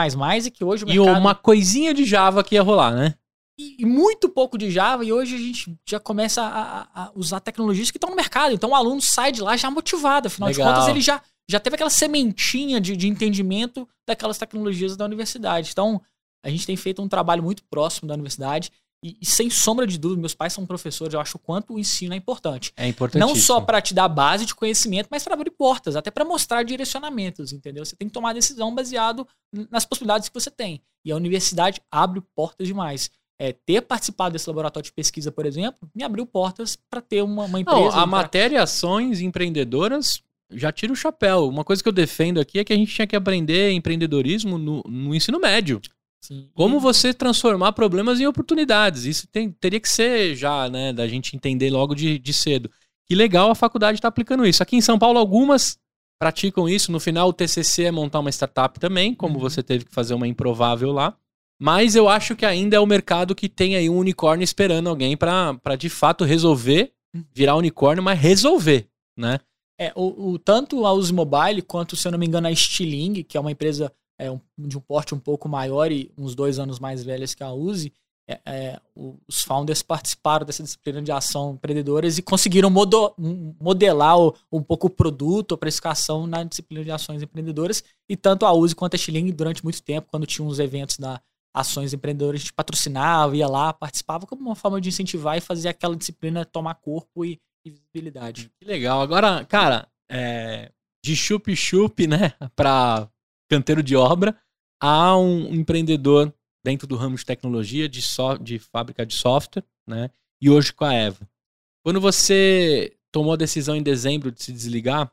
S2: e que hoje o
S1: E
S2: mercado...
S1: uma coisinha de Java que ia rolar, né?
S2: e, e muito pouco de Java, e hoje a gente já começa a, a- a usar tecnologias que estão no mercado. Então o aluno sai de lá já motivado, afinal
S1: Legal.
S2: de contas ele já, já teve aquela sementinha de, de entendimento daquelas tecnologias da universidade. Então a gente tem feito um trabalho muito próximo da universidade, e, e sem sombra de dúvida, meus pais são professores, eu acho o quanto o ensino é importante.
S1: É importante.
S2: Não só para te dar base de conhecimento, mas para abrir portas, até para mostrar direcionamentos, entendeu? Você tem que tomar decisão baseado nas possibilidades que você tem. E a universidade abre portas demais. É, ter participado desse laboratório de pesquisa, por exemplo, me abriu portas para ter uma, uma empresa.
S1: Não, a
S2: entrar-
S1: matéria ações empreendedoras já tira o chapéu. Uma coisa que eu defendo aqui é que a gente tinha que aprender empreendedorismo no, no ensino médio. Sim. Como você transformar problemas em oportunidades. Isso tem, teria que ser já, né, da gente entender logo de, de cedo. Que legal a faculdade está aplicando isso. Aqui em São Paulo, algumas praticam isso. No final, o TCC é montar uma startup também, como uhum. você teve que fazer uma improvável lá. Mas eu acho que ainda é o mercado que tem aí um unicórnio esperando alguém para de fato resolver, uhum. virar unicórnio, mas resolver, né?
S2: É, o, o, tanto a Use Mobile quanto, se eu não me engano, a Stiling, que é uma empresa é, um, de um porte um pouco maior e uns dois anos mais velhas que a Use, é, é, os founders participaram dessa disciplina de ação empreendedoras e conseguiram modo, modelar o, um pouco o produto, a precificação na disciplina de ações empreendedoras. E tanto a Use quanto a Stiling, durante muito tempo, quando tinha uns eventos da ações empreendedoras, a gente patrocinava, ia lá, participava como uma forma de incentivar e fazer aquela disciplina tomar corpo e, e visibilidade.
S1: Que legal. Agora, cara, é, de chup-chup, né, para canteiro de obra, há um empreendedor dentro do ramo de tecnologia, de, so, de fábrica de software, né, e hoje com a Eva. Quando você tomou a decisão em dezembro de se desligar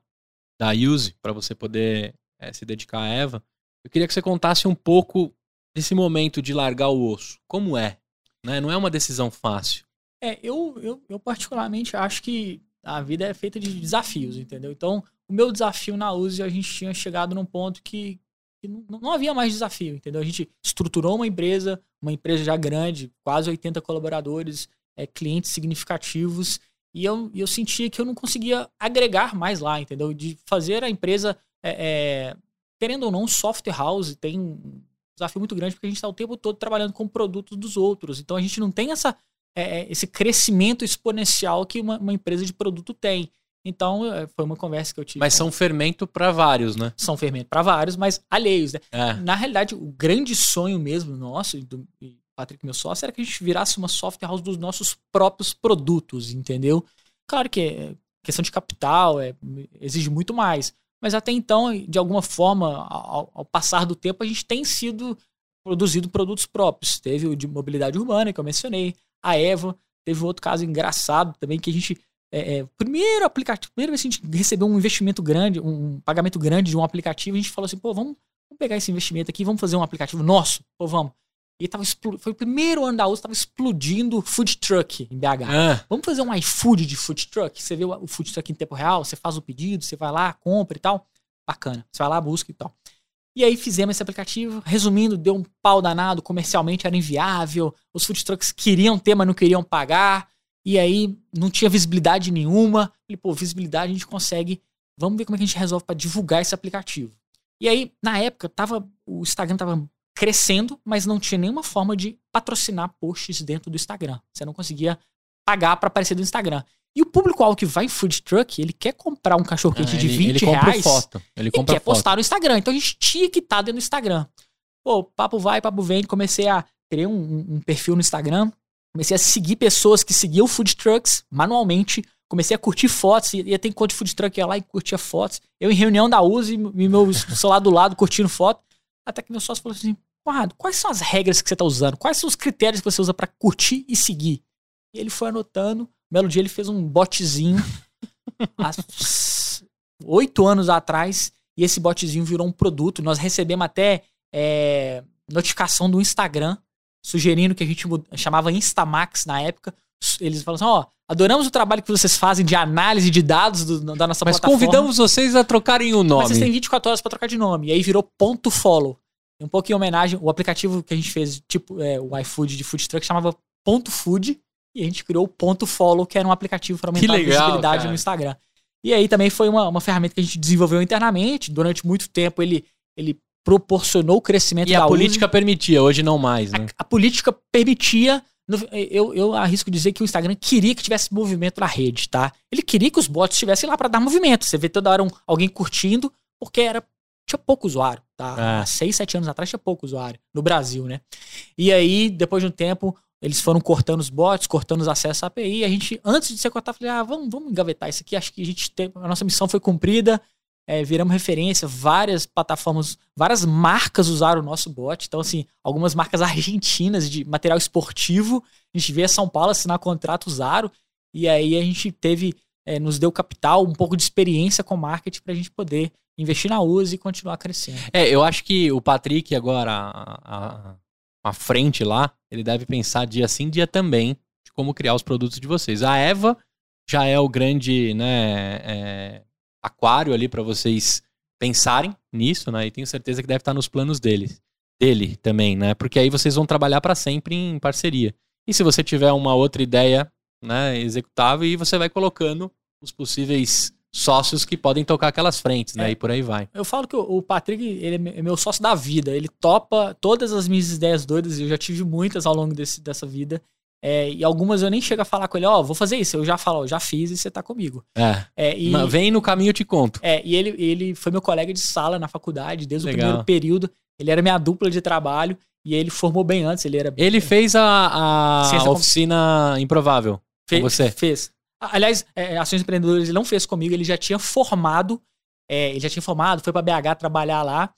S1: da Use para você poder é, se dedicar à Eva, eu queria que você contasse um pouco desse momento de largar o osso. Como é? Né? Não é uma decisão fácil.
S2: É, eu, eu, eu particularmente acho que a vida é feita de desafios, entendeu? Então, o meu desafio na USE, a gente tinha chegado num ponto que não, não, havia mais desafio, entendeu? A gente estruturou uma empresa, uma empresa já grande, quase 80 colaboradores, é, clientes significativos, e eu, eu sentia que eu não conseguia agregar mais lá, entendeu? De fazer a empresa, é, é, querendo ou não, software house tem um desafio muito grande, porque a gente está o tempo todo trabalhando com produtos dos outros, então a gente não tem essa é, é, esse crescimento exponencial que uma, uma, empresa de produto tem. Então, é, foi uma conversa que eu tive.
S1: Mas são fermento para vários, né?
S2: São fermento para vários, mas alheios, né? É. Na realidade, o grande sonho mesmo nosso, do Patrick, meu sócio, era que a gente virasse uma software house dos nossos próprios produtos, entendeu? Claro que é questão de capital, é, exige muito mais. Mas até então, de alguma forma, ao, ao passar do tempo, a gente tem sido produzido produtos próprios. Teve o de mobilidade urbana, que eu mencionei a Eva. Teve um outro caso engraçado também que a gente. É, é, primeiro aplicativo, primeira vez que a gente recebeu um investimento grande, um pagamento grande de um aplicativo, a gente falou assim, pô, vamos, vamos pegar esse investimento aqui, vamos fazer um aplicativo nosso, pô, vamos. E tava foi o primeiro ano da USA, tava explodindo food truck em BH. Ah. Vamos fazer um iFood de food truck? Você vê o food truck em tempo real, você faz o pedido, você vai lá, compra e tal. Bacana. Você vai lá, busca e tal. E aí fizemos esse aplicativo. Resumindo, deu um pau danado, comercialmente era inviável. Os food trucks queriam ter, mas não queriam pagar. E aí não tinha visibilidade nenhuma. Falei, pô, visibilidade a gente consegue. Vamos ver como é que a gente resolve para divulgar esse aplicativo. E aí, na época, tava, o Instagram tava crescendo, mas não tinha nenhuma forma de patrocinar posts dentro do Instagram. Você não conseguia pagar para aparecer no Instagram. E o público-alvo que vai em food truck, ele quer comprar um cachorro-quente ah, de 20 ele reais.
S1: Foto. Ele compra
S2: e quer foto. postar no Instagram. Então a gente tinha que estar tá dentro do Instagram. Pô, papo vai, papo vem. Comecei a criar um, um, perfil no Instagram. Comecei a seguir pessoas que seguiam food trucks manualmente. Comecei a curtir fotos. Ia ter encontro de food truck, ia lá e curtia fotos. Eu em reunião da USE, e meu celular do lado curtindo foto. Até que meu sócio falou assim: Conrado, quais são as regras que você está usando? Quais são os critérios que você usa para curtir e seguir? E ele foi anotando belo dia ele fez um botzinho há oito anos atrás e esse botzinho virou um produto. Nós recebemos até é, notificação do Instagram sugerindo que a gente chamava Instamax na época. Eles falam assim: ó, oh, adoramos o trabalho que vocês fazem de análise de dados do, da nossa
S1: Mas
S2: plataforma.
S1: Mas convidamos vocês a trocarem o nome. Mas
S2: vocês têm 24 horas para trocar de nome. E aí virou ponto follow. Um pouco em homenagem, o aplicativo que a gente fez, tipo é, o iFood de food truck, chamava Ponto Food. E a gente criou o Ponto Follow, que era um aplicativo para aumentar legal, a visibilidade cara. no Instagram. E aí também foi uma, uma ferramenta que a gente desenvolveu internamente. Durante muito tempo ele, ele proporcionou o crescimento
S1: e da a política permitia, hoje não mais, né?
S2: A, a política permitia. Eu, eu arrisco dizer que o Instagram queria que tivesse movimento na rede, tá? Ele queria que os bots estivessem lá para dar movimento. Você vê toda hora um, alguém curtindo, porque era tinha pouco usuário, tá? É. Há seis, sete anos atrás tinha pouco usuário no Brasil, né? E aí, depois de um tempo, eles foram cortando os bots, cortando os acessos à API. A gente, antes de ser cortado, falei, ah, vamos, vamos engavetar isso aqui. Acho que a gente tem, a nossa missão foi cumprida. É, viramos referência, várias plataformas, várias marcas usaram o nosso bot. Então, assim, algumas marcas argentinas de material esportivo, a gente veio a São Paulo assinar contrato, usaram. E aí a gente teve, é, nos deu capital, um pouco de experiência com marketing para a gente poder investir na USA e continuar crescendo.
S1: É, eu acho que o Patrick agora, a, a uma frente lá, ele deve pensar dia sim, dia também, de como criar os produtos de vocês. A Eva já é o grande né, é, aquário ali para vocês pensarem nisso, né? E tenho certeza que deve estar nos planos dele, dele também, né? Porque aí vocês vão trabalhar para sempre em parceria. E se você tiver uma outra ideia, né, executável, e você vai colocando os possíveis sócios que podem tocar aquelas frentes, né? É. E por aí vai.
S2: Eu falo que o Patrick, ele é meu sócio da vida. Ele topa todas as minhas ideias doidas, eu já tive muitas ao longo desse, dessa vida. É, e algumas eu nem chego a falar com ele, ó, oh, vou fazer isso. Eu já falo, oh, já fiz e você tá comigo.
S1: É. é e, vem no caminho eu te conto.
S2: É, e ele, ele foi meu colega de sala na faculdade, desde Legal. o primeiro período. Ele era minha dupla de trabalho e ele formou bem antes. Ele era.
S1: Ele fez a, a oficina com... improvável. Fe você?
S2: Fez. Aliás, é, Ações Empreendedoras ele não fez comigo, ele já tinha formado, é, ele já tinha formado, foi para BH trabalhar lá.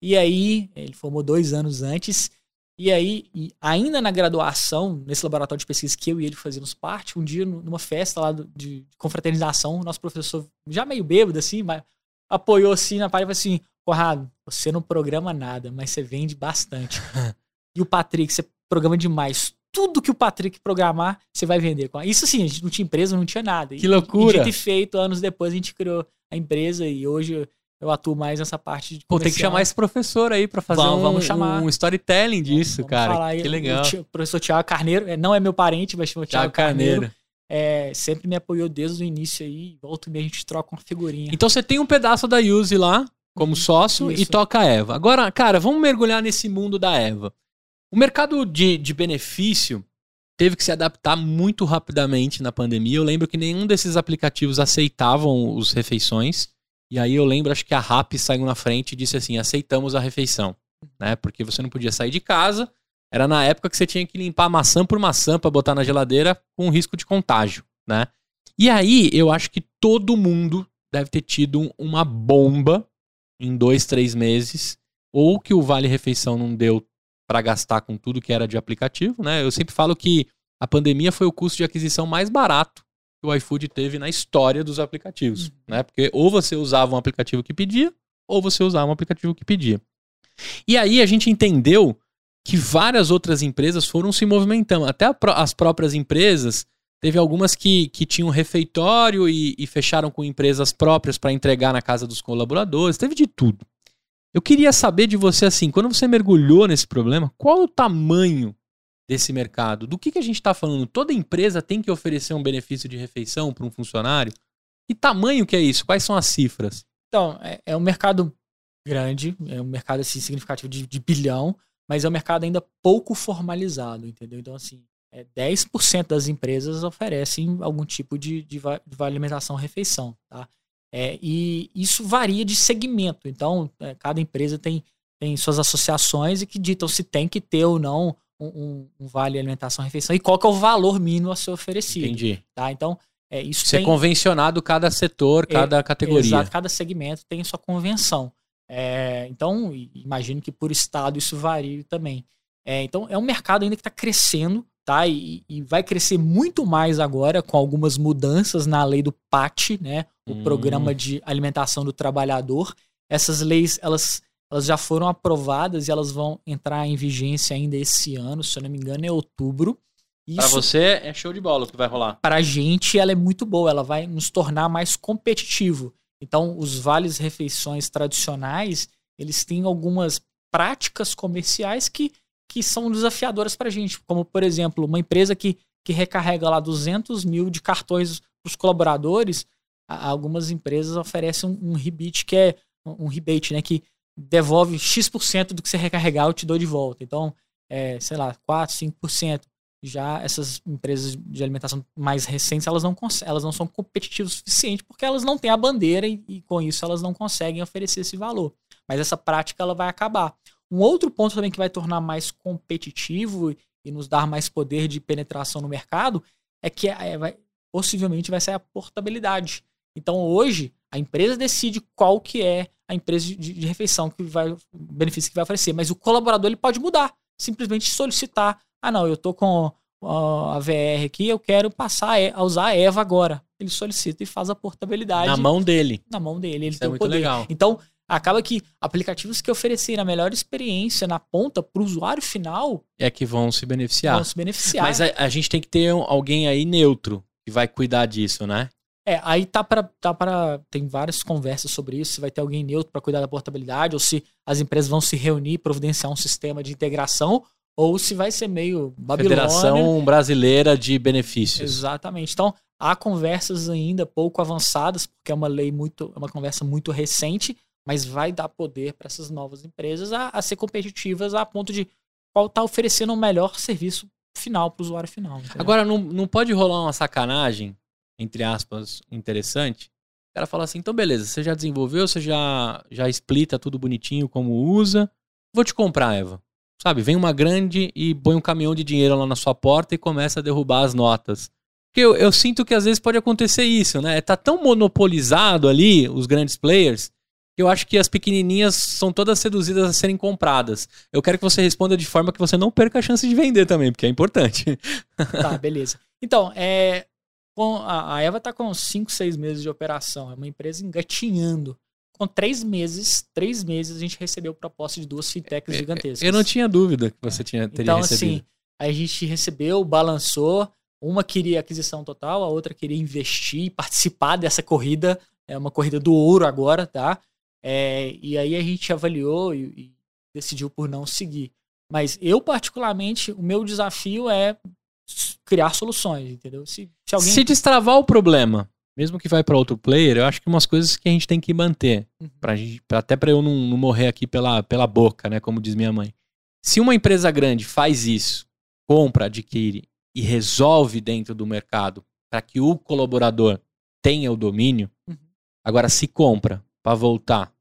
S2: E aí, ele formou dois anos antes. E aí, e ainda na graduação, nesse laboratório de pesquisa que eu e ele fazíamos parte, um dia numa festa lá de, confraternização, nosso professor, já meio bêbado assim, mas apoiou assim na parede e falou assim: Conrado, você não programa nada, mas você vende bastante. e o Patrick, você programa demais tudo que o Patrick programar, você vai vender. Isso assim, a gente não tinha empresa, não tinha nada.
S1: Que loucura!
S2: E, e feito, anos depois a gente criou a empresa e hoje eu atuo mais nessa parte de
S1: Pô, tem que chamar esse professor aí para fazer vamos, um, vamos chamar. um storytelling disso, vamos, vamos cara. que legal.
S2: O, professor Tiago Carneiro, é, não é meu parente, mas chama Tiago Carneiro. Carneiro. É, sempre me apoiou desde o início aí. Volta e meia a gente troca uma figurinha.
S1: Então você tem um pedaço da Use lá, como uhum. sócio, Isso. e toca a Eva. Agora, cara, vamos mergulhar nesse mundo da Eva. O mercado de, de benefício teve que se adaptar muito rapidamente na pandemia. Eu lembro que nenhum desses aplicativos aceitavam os refeições. E aí eu lembro, acho que a RAP saiu na frente e disse assim: aceitamos a refeição. Né? Porque você não podia sair de casa. Era na época que você tinha que limpar maçã por maçã para botar na geladeira com risco de contágio, né? E aí eu acho que todo mundo deve ter tido uma bomba em dois, três meses, ou que o Vale Refeição não deu para gastar com tudo que era de aplicativo, né? Eu sempre falo que a pandemia foi o custo de aquisição mais barato que o iFood teve na história dos aplicativos, uhum. né? Porque ou você usava um aplicativo que pedia, ou você usava um aplicativo que pedia. E aí a gente entendeu que várias outras empresas foram se movimentando. Até as próprias empresas, teve algumas que, que tinham refeitório e, e fecharam com empresas próprias para entregar na casa dos colaboradores. Teve de tudo. Eu queria saber de você assim, quando você mergulhou nesse problema, qual o tamanho desse mercado? Do que, que a gente está falando? Toda empresa tem que oferecer um benefício de refeição para um funcionário? Que tamanho que é isso? Quais são as cifras?
S2: Então, é, é um mercado grande, é um mercado assim, significativo de, de, bilhão, mas é um mercado ainda pouco formalizado, entendeu? Então, assim, é 10% das empresas oferecem algum tipo de, de, de alimentação refeição, tá? É, e isso varia de segmento. Então, é, cada empresa tem, tem suas associações e que ditam se tem que ter ou não um, um vale alimentação refeição e qual que é o valor mínimo a ser oferecido.
S1: Entendi.
S2: Tá? Então, é, isso,
S1: isso é tem... é convencionado cada setor, é, cada categoria. Exato,
S2: cada segmento tem sua convenção. É, então, imagino que por estado isso varie também. É, então, é um mercado ainda que está crescendo, tá? E, e, vai crescer muito mais agora com algumas mudanças na lei do PAT, né? O hum. Programa de Alimentação do Trabalhador. Essas leis, elas, elas já foram aprovadas e elas vão entrar em vigência ainda esse ano, se eu não me engano, é outubro.
S1: Para você é show de bola o que vai rolar.
S2: Para a gente ela é muito boa, ela vai nos tornar mais competitivo. Então, os vales refeições tradicionais, eles têm algumas práticas comerciais que que são desafiadoras para a gente, como por exemplo, uma empresa que, que recarrega lá 200 mil de cartões para os colaboradores, algumas empresas oferecem um, um rebate que é um rebate, né, que devolve X% do que você recarregar, eu te dou de volta. Então, é, sei lá, 4, 5%. Já essas empresas de alimentação mais recentes, elas não, elas não são competitivas o suficiente porque elas não têm a bandeira e, e com isso elas não conseguem oferecer esse valor. Mas essa prática ela vai acabar. Um outro ponto também que vai tornar mais competitivo e nos dar mais poder de penetração no mercado é que é, vai, possivelmente vai ser a portabilidade. Então hoje a empresa decide qual que é a empresa de, de refeição que vai benefício que vai oferecer, mas o colaborador ele pode mudar, simplesmente solicitar, ah não, eu tô com a VR aqui, eu quero passar a usar a Eva agora. Ele solicita e faz a portabilidade
S1: na mão dele.
S2: Na mão dele, ele
S1: Isso
S2: tem
S1: é
S2: o poder.
S1: Legal.
S2: Então Acaba que aplicativos que oferecerem a melhor experiência na ponta para o usuário final
S1: É que vão se beneficiar.
S2: vão se beneficiar.
S1: Mas a, a gente tem que ter um- alguém aí neutro que vai cuidar disso, né?
S2: É, aí tá para tá para tem várias conversas sobre isso, se vai ter alguém neutro para cuidar da portabilidade ou se as empresas vão se reunir e providenciar um sistema de integração ou se vai ser meio Babilônia.
S1: Federação Brasileira de Benefícios.
S2: Exatamente. Então, há conversas ainda pouco avançadas, porque é uma lei muito, é uma conversa muito recente, mas vai dar poder para essas novas empresas a, a ser competitivas a ponto de qual tá oferecendo o melhor serviço final para o usuário final. entendeu?
S1: Agora, não, não pode rolar uma sacanagem, entre aspas, interessante. O cara fala assim, então beleza, você já desenvolveu, você já, já explita tudo bonitinho como usa. Vou te comprar, Eva. Sabe, vem uma grande e põe um caminhão de dinheiro lá na sua porta e começa a derrubar as notas. Porque eu, eu sinto que às vezes pode acontecer isso, né? Tá tão monopolizado ali, os grandes players, que eu acho que as pequenininhas são todas seduzidas a serem compradas. Eu quero que você responda de forma que você não perca a chance de vender também, porque é importante.
S2: Tá, beleza. Então, é, com a, a Eva tá com 5, 6 meses de operação. É uma empresa engatinhando. Com três meses, três meses, a gente recebeu proposta de duas fintechs gigantescas.
S1: Eu não tinha dúvida que você tinha, teria
S2: Então,
S1: recebido.
S2: assim, a gente recebeu, balançou. Uma queria aquisição total, a outra queria investir e participar dessa corrida. É uma corrida do ouro agora, tá? É, e aí a gente avaliou e, e decidiu por não seguir. Mas eu, particularmente, o meu desafio é criar soluções, entendeu? Se, se alguém.
S1: Se destravar o problema, mesmo que vai para outro player, eu acho que umas coisas que a gente tem que manter.
S2: Uhum.
S1: Pra gente, até para eu não, não morrer aqui pela, pela boca, né? Como diz minha mãe. Se uma empresa grande faz isso, compra, adquire e resolve dentro do mercado para que o colaborador tenha o domínio,
S2: Uhum.
S1: agora se compra para voltar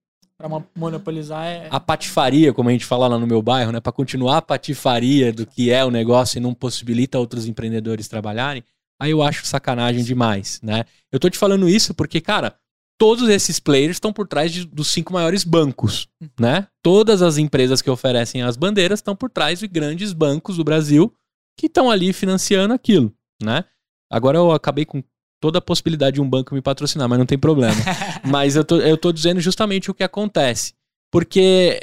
S2: Mo- monopolizar é.
S1: a patifaria, como a gente fala lá no meu bairro, né? Para continuar a patifaria do que é o negócio e não possibilita outros empreendedores trabalharem, aí eu acho sacanagem demais, né? Eu tô te falando isso porque, cara, todos esses players estão por trás de- dos cinco maiores bancos, né? Todas as empresas que oferecem as bandeiras estão por trás de grandes bancos do Brasil que estão ali financiando aquilo, né? Agora eu acabei com toda a possibilidade de um banco me patrocinar, mas não tem problema. Mas eu tô, eu tô dizendo justamente o que acontece. Porque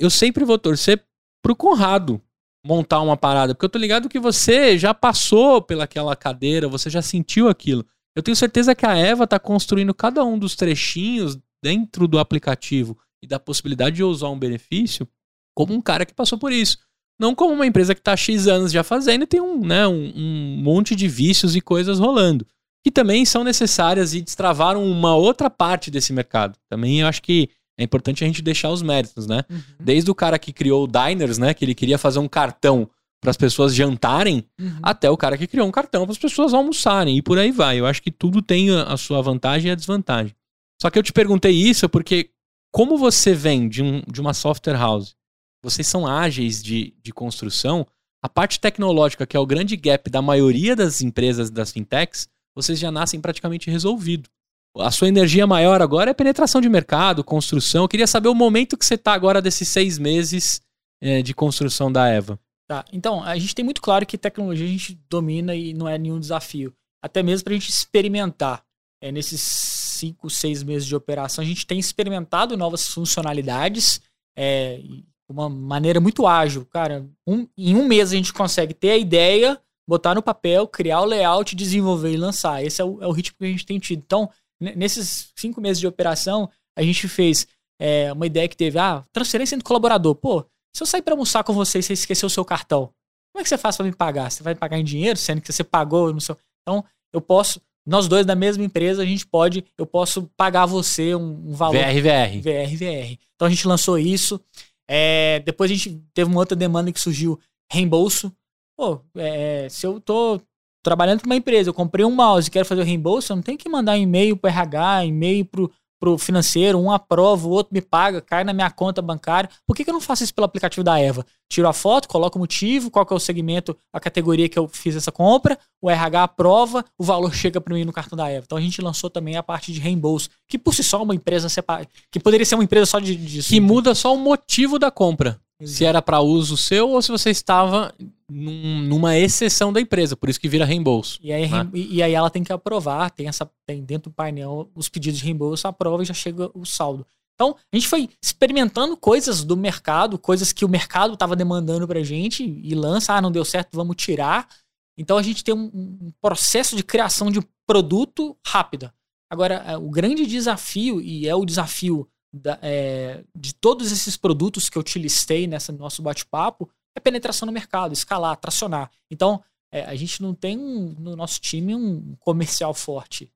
S1: eu sempre vou torcer pro Conrado montar uma parada. Porque eu tô ligado que você já passou pelaquela cadeira, você já sentiu aquilo. Eu tenho certeza que a Eva tá construindo cada um dos trechinhos dentro do aplicativo e da possibilidade de usar um benefício como um cara que passou por isso. Não como uma empresa que tá há X anos já fazendo e tem um, né, um, um monte de vícios e coisas rolando. Que também são necessárias e destravaram uma outra parte desse mercado. Também eu acho que é importante a gente deixar os méritos, né?
S2: Uhum,
S1: Desde o cara que criou o Diners, né? Que ele queria fazer um cartão para as pessoas jantarem,
S2: uhum.
S1: até o cara que criou um cartão para as pessoas almoçarem. E por aí vai. Eu acho que tudo tem a sua vantagem e a desvantagem. Só que eu te perguntei isso porque, como você vem de, um, de uma software house, vocês são ágeis de, de construção, a parte tecnológica, que é o grande gap da maioria das empresas das fintechs, vocês já nascem praticamente resolvido. A sua energia maior agora é penetração de mercado, construção. Eu queria saber o momento que você está agora desses seis meses eh, de construção da Eva.
S2: Tá, então, a gente tem muito claro que tecnologia a gente domina e não é nenhum desafio. Até mesmo para a gente experimentar. É, nesses cinco, seis meses de operação, a gente tem experimentado novas funcionalidades é, de uma maneira muito ágil. Cara, um- em um mês a gente consegue ter a ideia, botar no papel, criar o layout, desenvolver e lançar. Esse é o, é o ritmo que a gente tem tido. Então, ne- nesses cinco meses de operação, a gente fez é, uma ideia que teve, ah, transferência entre colaborador. Pô, se eu sair para almoçar com você e você esquecer o seu cartão, como é que você faz para me pagar? Você vai me pagar em dinheiro, sendo que você pagou no seu. Então, eu posso, nós dois da mesma empresa, a gente pode, eu posso pagar você um, um valor
S1: VRVR.
S2: VR, VR. Então a gente lançou isso. É, depois a gente teve uma outra demanda que surgiu, reembolso. Pô, é, se eu tô trabalhando para uma empresa, eu comprei um mouse e quero fazer o reembolso, eu não tenho que mandar um e-mail pro RH, e-mail pro, pro financeiro, um aprova, o outro me paga, cai na minha conta bancária. Por que, que eu não faço isso pelo aplicativo da Eva? Tiro a foto, coloco o motivo, qual que é o segmento, a categoria que eu fiz essa compra, o RH aprova, o valor chega para mim no cartão da Eva. Então a gente lançou também a parte de reembolso, que por si só é uma empresa separada, que poderia ser uma empresa só de, disso.
S1: Que muda só o motivo da compra. Se era para uso seu ou se você estava num- numa exceção da empresa, por isso que vira reembolso.
S2: E aí,
S1: né?
S2: e, e aí ela tem que aprovar, tem essa tem dentro do painel os pedidos de reembolso, aprova e já chega o saldo. Então, a gente foi experimentando coisas do mercado, coisas que o mercado estava demandando pra gente e lança, ah, não deu certo, vamos tirar. Então, a gente tem um, um processo de criação de produto rápida. Agora, é, o grande desafio, e é o desafio da, é, de todos esses produtos que eu te listei nesse nosso bate-papo, é penetração no mercado, escalar, tracionar. Então, é, a gente não tem um, no nosso time um comercial forte.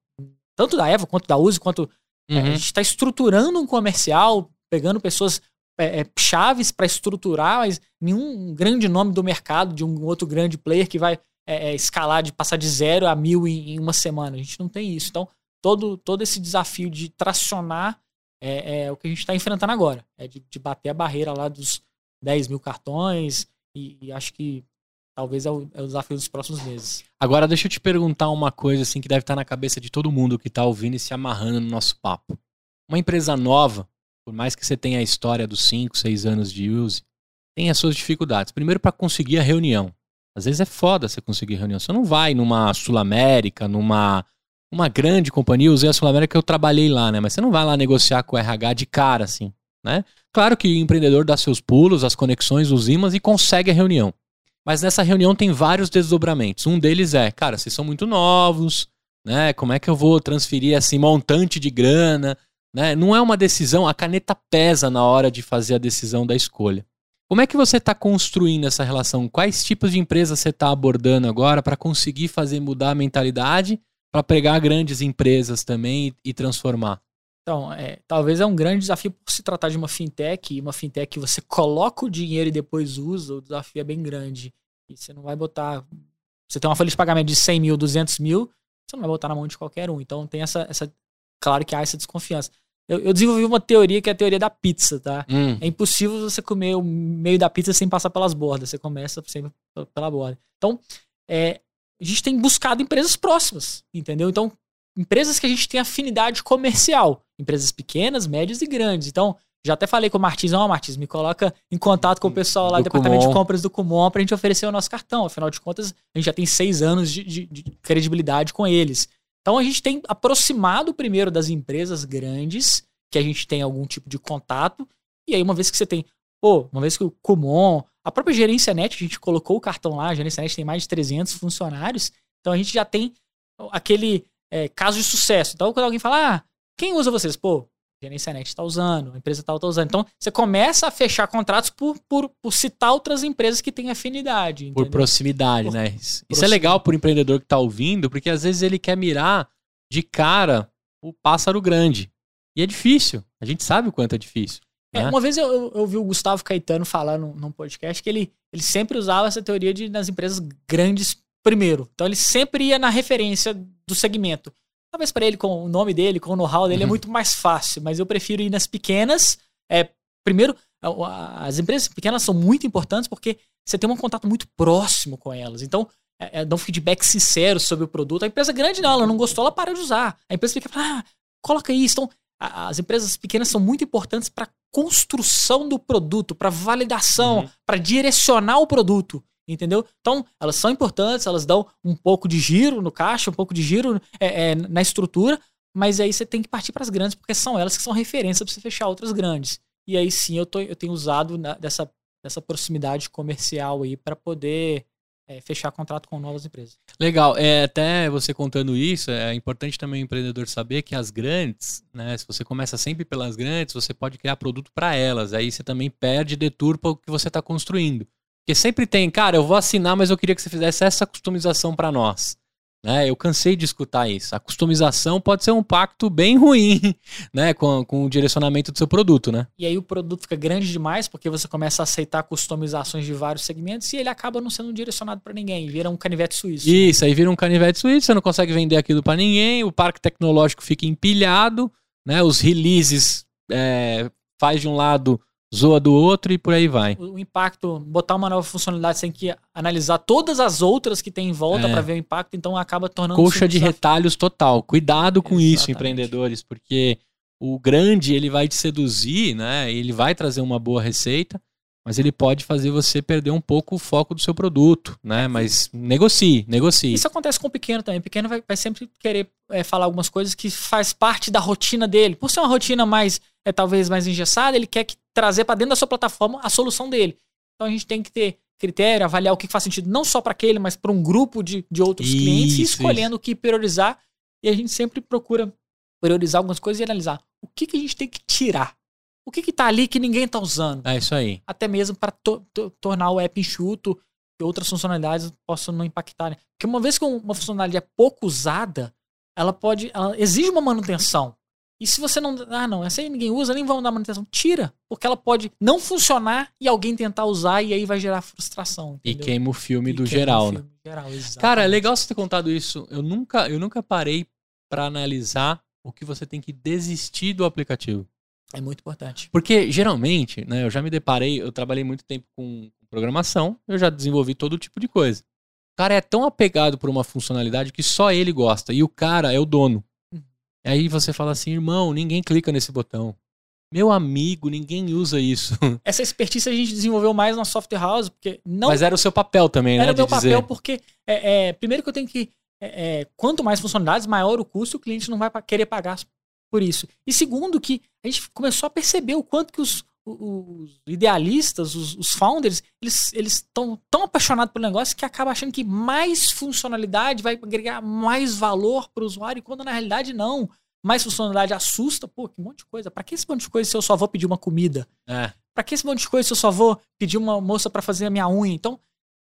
S2: Tanto da Eva, quanto da Uzi, quanto é, uhum. A gente está estruturando um comercial, pegando pessoas é, é, chaves para estruturar, mas nenhum grande nome do mercado de um outro grande player que vai é, é escalar, de passar de zero a mil em, em, uma semana. A gente não tem isso. Então, todo, todo esse desafio de tracionar é, é o que a gente está enfrentando agora. É de, de, bater a barreira lá dos 10 mil cartões e, e acho que talvez é o, é o, desafio dos próximos meses.
S1: Agora, deixa eu te perguntar uma coisa assim que deve estar na cabeça de todo mundo que está ouvindo e se amarrando no nosso papo. Uma empresa nova, por mais que você tenha a história dos 5, 6 anos de use, tem as suas dificuldades. Primeiro, para conseguir a reunião. Às vezes é foda você conseguir reunião. Você não vai numa Sul América, numa uma grande companhia, usei a Sul América eu trabalhei lá, né? Mas você não vai lá negociar com o RH de cara, assim, né? Claro que o empreendedor dá seus pulos, as conexões, os imãs e consegue a reunião. Mas nessa reunião tem vários desdobramentos. Um deles é, cara, vocês são muito novos, né? Como é que eu vou transferir assim montante de grana, né? Não é uma decisão, a caneta pesa na hora de fazer a decisão da escolha. Como é que você está construindo essa relação? Quais tipos de empresas você está abordando agora para conseguir fazer mudar a mentalidade, para pegar grandes empresas também e, e transformar?
S2: Então, é, talvez é um grande desafio por se tratar de uma fintech, e uma fintech que você coloca o dinheiro e depois usa, o desafio é bem grande. E você não vai botar. Você tem uma folha de pagamento de 100 mil, 200 mil, você não vai botar na mão de qualquer um. Então tem essa. essa claro que há essa desconfiança. Eu, eu desenvolvi uma teoria que é a teoria da pizza, tá? Hum. É impossível você comer o meio da pizza sem passar pelas bordas. Você começa sempre pela borda. Então, é, a gente tem buscado empresas próximas, entendeu? Então, empresas que a gente tem afinidade comercial. Empresas pequenas, médias e grandes. Então, já até falei com o Martins, ó, oh, Martins, me coloca em contato com o pessoal lá do, do departamento Kumon. de compras do Kumon pra gente oferecer o nosso cartão. Afinal de contas, a gente já tem seis anos de, de, de credibilidade com eles. Então a gente tem aproximado primeiro das empresas grandes, que a gente tem algum tipo de contato, e aí uma vez que você tem, pô, uma vez que o Kumon, a própria gerência net, a gente colocou o cartão lá, a gerência net tem mais de 300 funcionários, então a gente já tem aquele é, caso de sucesso. Então, quando alguém fala, ah, quem usa vocês? Pô, a gerência net está usando, a empresa tal está usando. Então, você começa a fechar contratos por, por, por citar outras empresas que têm afinidade.
S1: Entendeu? Por proximidade, por, né? Isso proximidade. é legal para o empreendedor que está ouvindo, porque às vezes ele quer mirar de cara o pássaro grande. E é difícil. A gente sabe o quanto é difícil.
S2: É, né? Uma vez eu, eu, eu, vi o Gustavo Caetano falar num, num podcast que ele, ele sempre usava essa teoria de nas empresas grandes primeiro. Então ele sempre ia na referência do segmento. Talvez para ele, com o nome dele, com o know-how dele, é uhum. é muito mais fácil, mas eu prefiro ir nas pequenas. É, primeiro, as empresas pequenas são muito importantes porque você tem um contato muito próximo com elas. Então, é, é, dá um feedback sincero sobre o produto. A empresa grande, não, ela não gostou, ela para de usar. A empresa fica, ah, coloca isso. Então, as empresas pequenas são muito importantes para construção do produto, para validação, uhum. para direcionar o produto entendeu? Então, elas são importantes, elas dão um pouco de giro no caixa, um pouco de giro é, é, na estrutura, mas aí você tem que partir para as grandes, porque são elas que são referência para você fechar outras grandes. E aí sim eu, tô, eu tenho usado na, dessa, dessa proximidade comercial aí para poder é, fechar contrato com novas empresas.
S1: Legal. É, até você contando isso, é importante também o empreendedor saber que as grandes, né, se você começa sempre pelas grandes, você pode criar produto para elas. Aí você também perde, deturpa o que você está construindo. Porque sempre tem, cara, eu vou assinar, mas eu queria que você fizesse essa customização para nós. Né? Eu cansei de escutar isso. A customização pode ser um pacto bem ruim, né, com, com o direcionamento do seu produto, né?
S2: E aí o produto fica grande demais porque você começa a aceitar customizações de vários segmentos e ele acaba não sendo direcionado para ninguém, vira um canivete suíço.
S1: Isso, né? aí vira um canivete suíço, você não consegue vender aquilo para ninguém, o parque tecnológico fica empilhado, né? Os releases é, faz de um lado zoa do outro e por aí vai.
S2: O, impacto, botar uma nova funcionalidade, você tem que analisar todas as outras que tem em volta é. para ver o impacto, então acaba tornando
S1: Coxa de retalhos total. Cuidado com Exatamente. isso, empreendedores, porque o grande ele vai te seduzir, né? Ele vai trazer uma boa receita, mas ele pode fazer você perder um pouco o foco do seu produto, né? Mas negocie, negocie.
S2: Isso acontece com o pequeno também. O pequeno vai, vai sempre querer é, falar algumas coisas que faz parte da rotina dele. Por ser uma rotina mais é talvez mais engessada, ele quer que, trazer para dentro da sua plataforma a solução dele. Então a gente tem que ter critério, avaliar o que faz sentido não só para aquele, mas para um grupo de, de outros
S1: Isso,
S2: clientes, e escolhendo
S1: isso.
S2: o que priorizar. E a gente sempre procura priorizar algumas coisas e analisar o que, que a gente tem que tirar. O que, que tá ali que ninguém tá usando.
S1: É isso aí.
S2: Até mesmo para tornar o app enxuto e outras funcionalidades possam não impactar. Né? Porque uma vez que uma funcionalidade é pouco usada, ela pode. Ela exige uma manutenção. E se você não. Ah, não, essa aí ninguém usa, nem vamos dar manutenção. Tira. Porque ela pode não funcionar e alguém tentar usar e aí vai gerar frustração.
S1: E
S2: entendeu?
S1: queima o filme
S2: E
S1: do geral, né?
S2: filme geral,
S1: Cara, é legal você ter contado isso. Eu nunca, eu nunca parei pra analisar o que você tem que desistir do aplicativo.
S2: É muito importante.
S1: Porque geralmente, né, eu já me deparei, eu trabalhei muito tempo com programação, eu já desenvolvi todo tipo de coisa. O cara é tão apegado por uma funcionalidade que só ele gosta e o cara é o dono. Aí você fala assim, irmão, ninguém clica nesse botão. Meu amigo, ninguém usa isso.
S2: Essa expertise a gente desenvolveu mais na Software House, porque não
S1: Mas era o seu papel também, né?
S2: era o meu
S1: dizer.
S2: papel, porque é, é, primeiro que eu tenho que. é, é, quanto mais funcionalidades, maior o custo, o cliente não vai querer pagar por isso. E segundo, que a gente começou a perceber o quanto que os, os idealistas, os, os founders, eles estão tão apaixonados pelo negócio que acaba achando que mais funcionalidade vai agregar mais valor para o usuário, quando na realidade não. Mais funcionalidade assusta, pô, que monte de coisa. Para que esse monte de coisa se eu só vou pedir uma comida?
S1: É.
S2: Pra que esse monte de coisa se eu só vou pedir uma moça pra fazer a minha unha? Então,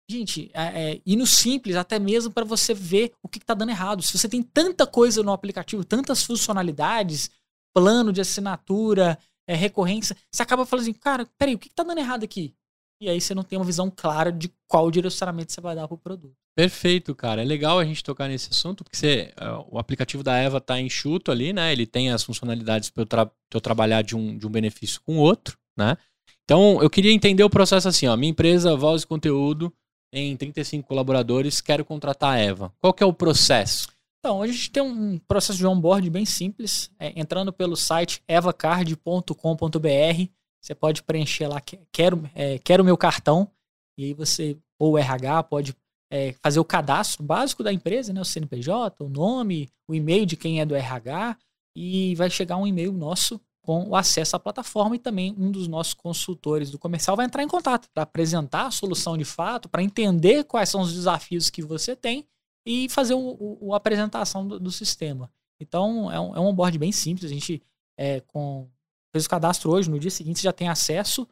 S2: gente, é, é, ir no simples, até mesmo pra você ver o que, que tá dando errado. Se você tem tanta coisa no aplicativo, tantas funcionalidades, plano de assinatura, é, recorrência, você acaba falando assim, cara, peraí, o que, que tá dando errado aqui? E aí você não tem uma visão clara de qual direcionamento você vai dar pro produto.
S1: Perfeito, cara. É legal a gente tocar nesse assunto, porque você, é, o aplicativo da Eva tá enxuto ali, né? Ele tem as funcionalidades para eu, tra- eu trabalhar de um, de um benefício com outro, né? Então, eu queria entender o processo assim, ó. Minha empresa, Voz e Conteúdo, tem 35 colaboradores, quero contratar a Eva. Qual que é o processo?
S2: Então, hoje a gente tem um processo de onboard bem simples. É, entrando pelo site evacard.com.br, você pode preencher lá, que- quero, é, quero meu cartão, e aí você, ou o RH, pode é, fazer o cadastro básico da empresa, né, o CNPJ, o nome, o e-mail de quem é do RH, e vai chegar um e-mail nosso com o acesso à plataforma e também um dos nossos consultores do comercial vai entrar em contato para apresentar a solução de fato, para entender quais são os desafios que você tem e fazer o, a apresentação do, do sistema. Então, é um, é um onboard bem simples. A gente é, com, fez o cadastro hoje, no dia seguinte você já tem acesso,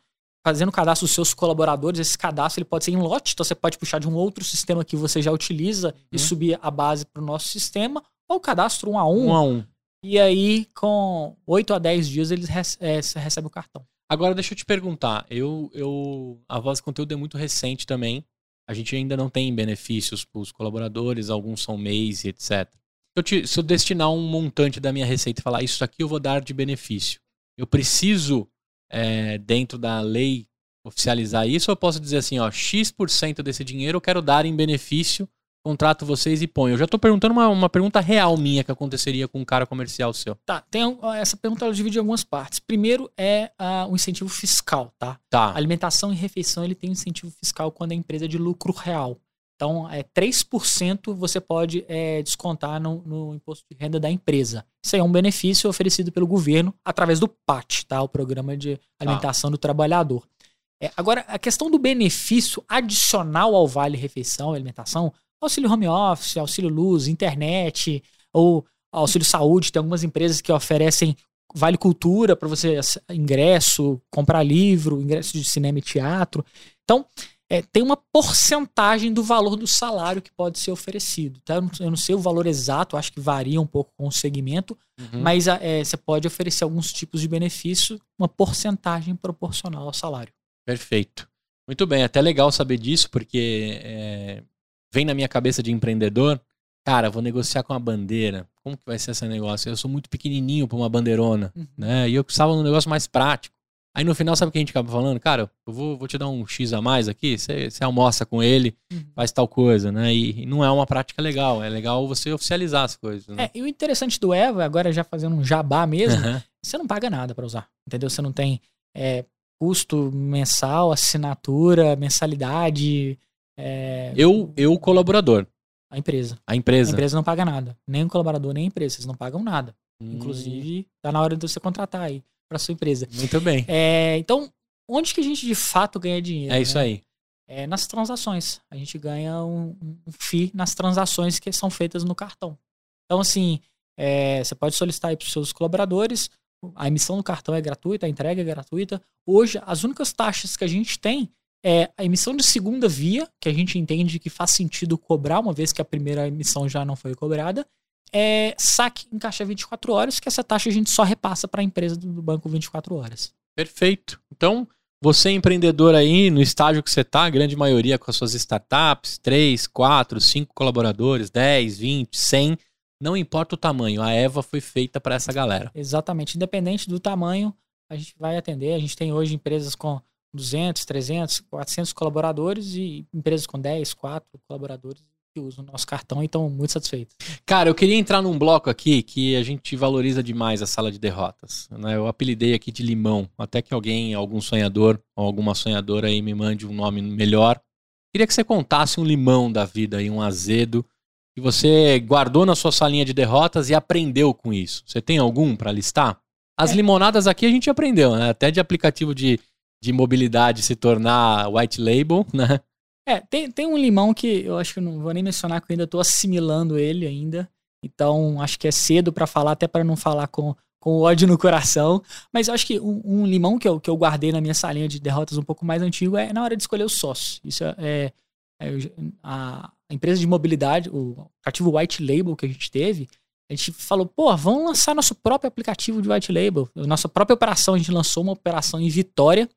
S2: fazendo o cadastro dos seus colaboradores. Esse cadastro ele pode ser em lote, então você pode puxar de um outro sistema que você já utiliza e
S1: Uhum.
S2: subir a base para o nosso sistema, ou cadastro um a um,
S1: Um a um.
S2: e aí com 8 a 10 dias eles rece- é, recebe o cartão.
S1: Agora, deixa eu te perguntar. Eu, eu, a Voz e Conteúdo é muito recente também. A gente ainda não tem benefícios para os colaboradores, alguns são mês etc. Eu te- se eu destinar um montante da minha receita e falar isso aqui eu vou dar de benefício, eu preciso, é, dentro da lei, oficializar isso ou eu posso dizer assim, ó, X% desse dinheiro eu quero dar em benefício, contrato vocês e ponho? Eu já tô perguntando uma, uma pergunta real minha que aconteceria com um cara comercial seu.
S2: Tá, tem essa pergunta ela divide em algumas partes. Primeiro é ah, o incentivo fiscal, tá?
S1: Tá.
S2: Alimentação e refeição ele tem incentivo fiscal quando a empresa é de lucro real. Então, é 3% você pode é, descontar no, no imposto de renda da empresa. Isso aí é um benefício oferecido pelo governo através do PAT, tá? o Programa de Alimentação do Trabalhador. É, agora, a questão do benefício adicional ao Vale Refeição e Alimentação, auxílio home office, auxílio luz, internet, ou auxílio saúde, tem algumas empresas que oferecem Vale Cultura para você ingresso, comprar livro, ingresso de cinema e teatro. Então, é, tem uma porcentagem do valor do salário que pode ser oferecido. Tá? Eu, não, sei o valor exato, acho que varia um pouco com o segmento,
S1: Uhum.
S2: mas é, você pode oferecer alguns tipos de benefício, uma porcentagem proporcional ao salário.
S1: Perfeito. Muito bem, até legal saber disso, porque é, vem na minha cabeça de empreendedor, cara, vou negociar com a bandeira. Como que vai ser esse negócio? Eu sou muito pequenininho para uma bandeirona,
S2: Uhum.
S1: né? E eu precisava de um negócio mais prático. Aí no final, sabe o que a gente acaba falando? Cara, eu vou, vou te dar um X a mais aqui, você almoça com ele,
S2: Uhum.
S1: faz tal coisa, né? E, e não é uma prática legal, é legal você oficializar as coisas, né?
S2: É, e o interessante do Eva, agora já fazendo um jabá mesmo,
S1: Aham.
S2: você não paga nada para usar, entendeu? Você não tem é, custo mensal, assinatura, mensalidade. É,
S1: Eu, eu, colaborador,
S2: A empresa.
S1: a
S2: A
S1: empresa.
S2: empresa não paga nada. Nem o colaborador, nem a empresa. Vocês não pagam nada.
S1: Hum,
S2: Inclusive, tá na hora de você contratar aí. para sua empresa.
S1: Muito bem.
S2: É, então, onde que a gente de fato ganha dinheiro?
S1: É isso
S2: né?
S1: aí.
S2: É nas transações. A gente ganha um, um FII nas transações que são feitas no cartão. Então, assim, é, você pode solicitar aí para os seus colaboradores. A emissão do cartão é gratuita, a entrega é gratuita. Hoje, as únicas taxas que a gente tem é a emissão de segunda via, que a gente entende que faz sentido cobrar, uma vez que a primeira emissão já não foi cobrada. É saque em caixa 24 horas, que essa taxa a gente só repassa para a empresa do banco 24 horas.
S1: Perfeito. Então, você empreendedor aí, no estágio que você está, a grande maioria com as suas startups, 3, 4, 5 colaboradores, 10, 20, 100, não importa o tamanho, a Eva foi feita para essa galera.
S2: Exatamente. Independente do tamanho, a gente vai atender. A gente tem hoje empresas com 200, 300, 400 colaboradores e empresas com 10, 4 colaboradores que usam o nosso cartão e estão muito satisfeitos.
S1: Cara, eu queria entrar num bloco aqui que a gente valoriza demais a sala de derrotas. Né? Eu apelidei aqui de limão, até que alguém, algum sonhador ou alguma sonhadora aí me mande um nome melhor. Queria que você contasse um limão da vida aí, um azedo, que você guardou na sua salinha de derrotas e aprendeu com isso. Você tem algum para listar? As
S2: É.
S1: limonadas aqui a gente aprendeu, né? Até de aplicativo de, de mobilidade se tornar white label, né?
S2: É, tem, tem um limão que eu acho que eu não vou nem mencionar, que eu ainda tô assimilando ele ainda. Então, acho que é cedo para falar, até para não falar com, com ódio no coração. Mas acho que um, um limão que eu, que eu guardei na minha salinha de derrotas um pouco mais antigo é na hora de escolher o sócio. Isso é, é- é a, a empresa de mobilidade, o aplicativo White Label que a gente teve, a gente falou, pô, vamos lançar nosso próprio aplicativo de White Label. Nossa própria operação, a gente lançou uma operação em Vitória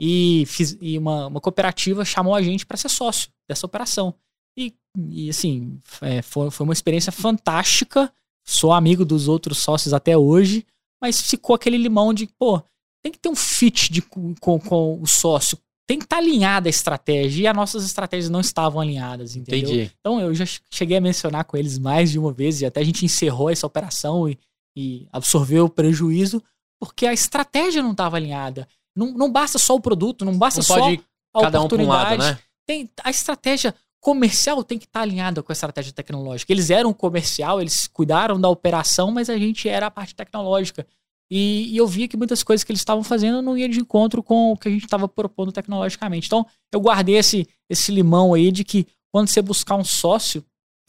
S2: e, fiz, e uma, uma cooperativa chamou a gente para ser sócio dessa operação. E, e assim, é, foi, foi uma experiência fantástica. Sou amigo dos outros sócios até hoje, mas ficou aquele limão de, pô, tem que ter um fit de, com, com o sócio. Tem que estar alinhada a estratégia. E as nossas estratégias não estavam alinhadas, entendeu?
S1: Entendi.
S2: Então eu já cheguei a mencionar com eles mais de uma vez e até a gente encerrou essa operação e, e absorveu o prejuízo porque a estratégia não estava alinhada. Não, não basta só o produto, não basta
S1: Não
S2: só
S1: pode
S2: a
S1: cada um para um lado,
S2: oportunidade.
S1: né?
S2: Tem, a estratégia comercial tem que estar alinhada com a estratégia tecnológica. Eles eram comercial, eles cuidaram da operação, mas a gente era a parte tecnológica. E, e eu via que muitas coisas que eles estavam fazendo não ia de encontro com o que a gente estava propondo tecnologicamente. Então, eu guardei esse, esse limão aí de que quando você buscar um sócio,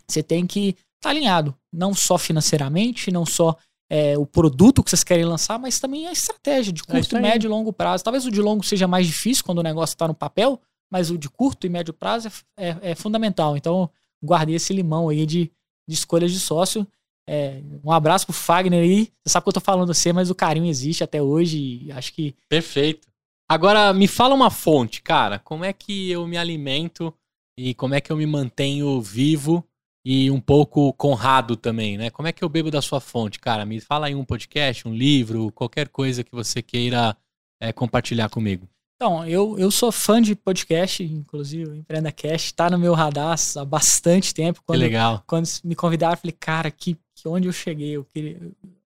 S2: você tem que estar alinhado. Não só financeiramente, não só é, o produto que vocês querem lançar, mas também a estratégia de
S1: É
S2: curto,
S1: aí.
S2: médio e longo prazo. Talvez o de longo seja mais difícil quando o negócio está no papel, mas o de curto e médio prazo é, é- é fundamental. Então, guardei esse limão aí de, de escolhas de sócio. É, um abraço pro Fagner aí. Você sabe que eu tô falando você, mas o carinho existe até hoje e acho que
S1: Perfeito. Agora, me fala uma fonte, cara. Como é que eu me alimento e como é que eu me mantenho vivo e um pouco conrado também, né? Como é que eu bebo da sua fonte, cara? Me fala aí um podcast, um livro, qualquer coisa que você queira é, compartilhar comigo.
S2: Então, eu, eu sou fã de podcast, inclusive o Empreenda Cast tá no meu radar há bastante tempo.
S1: Que
S2: Quando,
S1: legal.
S2: quando me convidaram, eu falei, cara, que, que onde eu cheguei? Eu queria.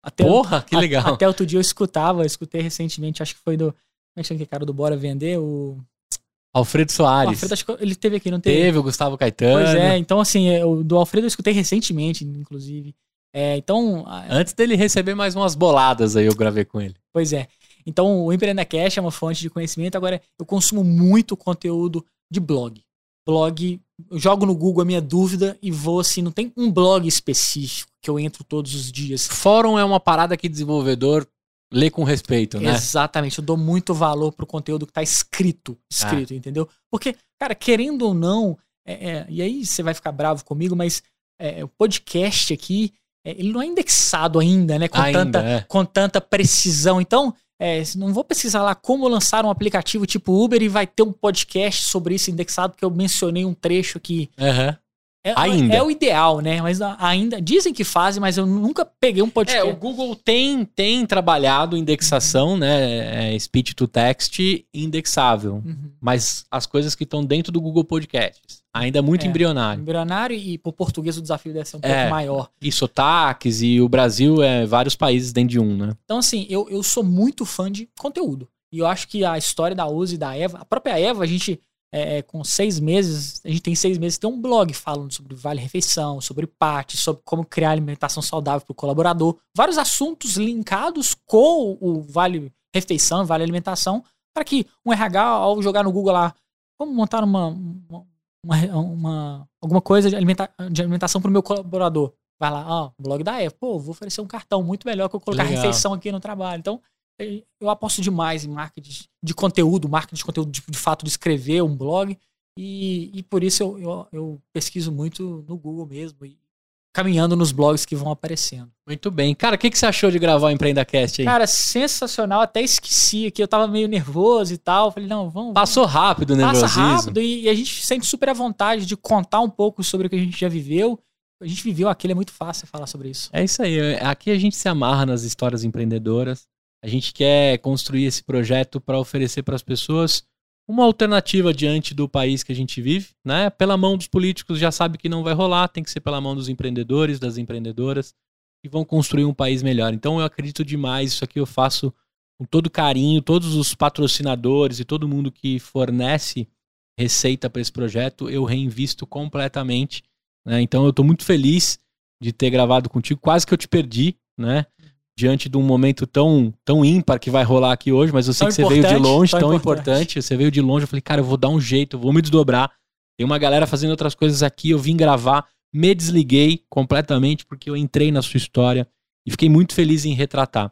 S2: Até,
S1: Porra, que
S2: a-
S1: legal.
S2: Até outro dia eu escutava, eu escutei recentemente, acho que foi do. Como é que cara do Bora Vender? O.
S1: Alfredo
S2: o
S1: Soares.
S2: Alfredo, acho que ele teve aqui, não teve?
S1: Teve o Gustavo Caetano.
S2: Pois é, então assim, é, o do Alfredo eu escutei recentemente, inclusive. É, então,
S1: Antes dele receber mais umas boladas aí, eu gravei com ele.
S2: Pois é. Então, o Empreenda Cash é uma fonte de conhecimento. Agora, eu consumo muito conteúdo de blog. Blog, eu jogo no Google a minha dúvida e vou assim, não tem um blog específico que eu entro todos os dias.
S1: Fórum é uma parada que desenvolvedor lê com respeito, né?
S2: Exatamente, eu dou muito valor pro conteúdo que tá escrito, escrito, entendeu? Porque, cara, querendo ou não, é, é, e aí você vai ficar bravo comigo, mas é, o podcast aqui, é, ele não é indexado ainda, né? Com
S1: Ainda,
S2: tanta
S1: é.
S2: com tanta precisão. Então, é, não vou pesquisar lá como lançar um aplicativo tipo Uber e vai ter um podcast sobre isso indexado, porque eu mencionei um trecho aqui.
S1: Aham.
S2: É,
S1: Ainda.
S2: é o ideal, né? Mas ainda. Dizem que fazem, mas eu nunca peguei um
S1: É,
S2: podcast.
S1: o Google tem, tem trabalhado indexação, né? É, speech to text indexável.
S2: Uhum.
S1: Mas as coisas que estão dentro do Google Podcasts, ainda muito
S2: É.
S1: embrionário.
S2: Embrionário e por português o desafio deve ser um
S1: É.
S2: pouco maior.
S1: E sotaques, e o Brasil é vários países dentro de um, né?
S2: Então, assim, eu, eu sou muito fã de conteúdo. E eu acho que a história da Uzi e da Eva, a própria Eva, a gente é, com seis meses, a gente tem seis meses, tem um blog falando sobre Vale Refeição, sobre PAT, sobre como criar alimentação saudável para o colaborador. Vários assuntos linkados com o Vale Refeição, Vale Alimentação, para que um RH, ao jogar no Google lá, como montar uma, uma, uma, uma alguma coisa de, alimenta, de alimentação para o meu colaborador. Vai lá, ó, blog da Apple, pô, vou oferecer um cartão muito melhor que eu colocar Legal. refeição aqui no trabalho. Então, eu aposto demais em marketing de conteúdo, marketing de conteúdo de, de fato de escrever um blog. E, e por isso eu, eu, eu, pesquiso muito no Google mesmo, e caminhando nos blogs que vão aparecendo.
S1: Muito bem. Cara, o que, que você achou de gravar o EmpreendaCast aí?
S2: Cara, sensacional. Até esqueci aqui, eu tava meio nervoso e tal. Falei, não, vamos.
S1: Passou rápido o nervosismo.
S2: Passa rápido e, e a gente sente super à vontade de contar um pouco sobre o que a gente já viveu. A gente viveu aquilo, é muito fácil falar sobre isso.
S1: É isso aí. Aqui a gente se amarra nas histórias empreendedoras. A gente quer construir esse projeto para oferecer para as pessoas uma alternativa diante do país que a gente vive, né? Pela mão dos políticos já sabe que não vai rolar, tem que ser pela mão dos empreendedores, das empreendedoras que vão construir um país melhor. Então eu acredito demais, isso aqui eu faço com todo carinho, todos os patrocinadores e todo mundo que fornece receita para esse projeto, eu reinvisto completamente, né? Então eu estou muito feliz de ter gravado contigo, quase que eu te perdi, né? Diante de um momento tão, tão ímpar que vai rolar aqui hoje, mas eu sei tão que você veio de longe, tão, tão importante. importante. Você veio de longe, eu falei, cara, eu vou dar um jeito, vou me desdobrar. Tem uma galera fazendo outras coisas aqui, eu vim gravar, me desliguei completamente porque eu entrei na sua história e fiquei muito feliz em retratar.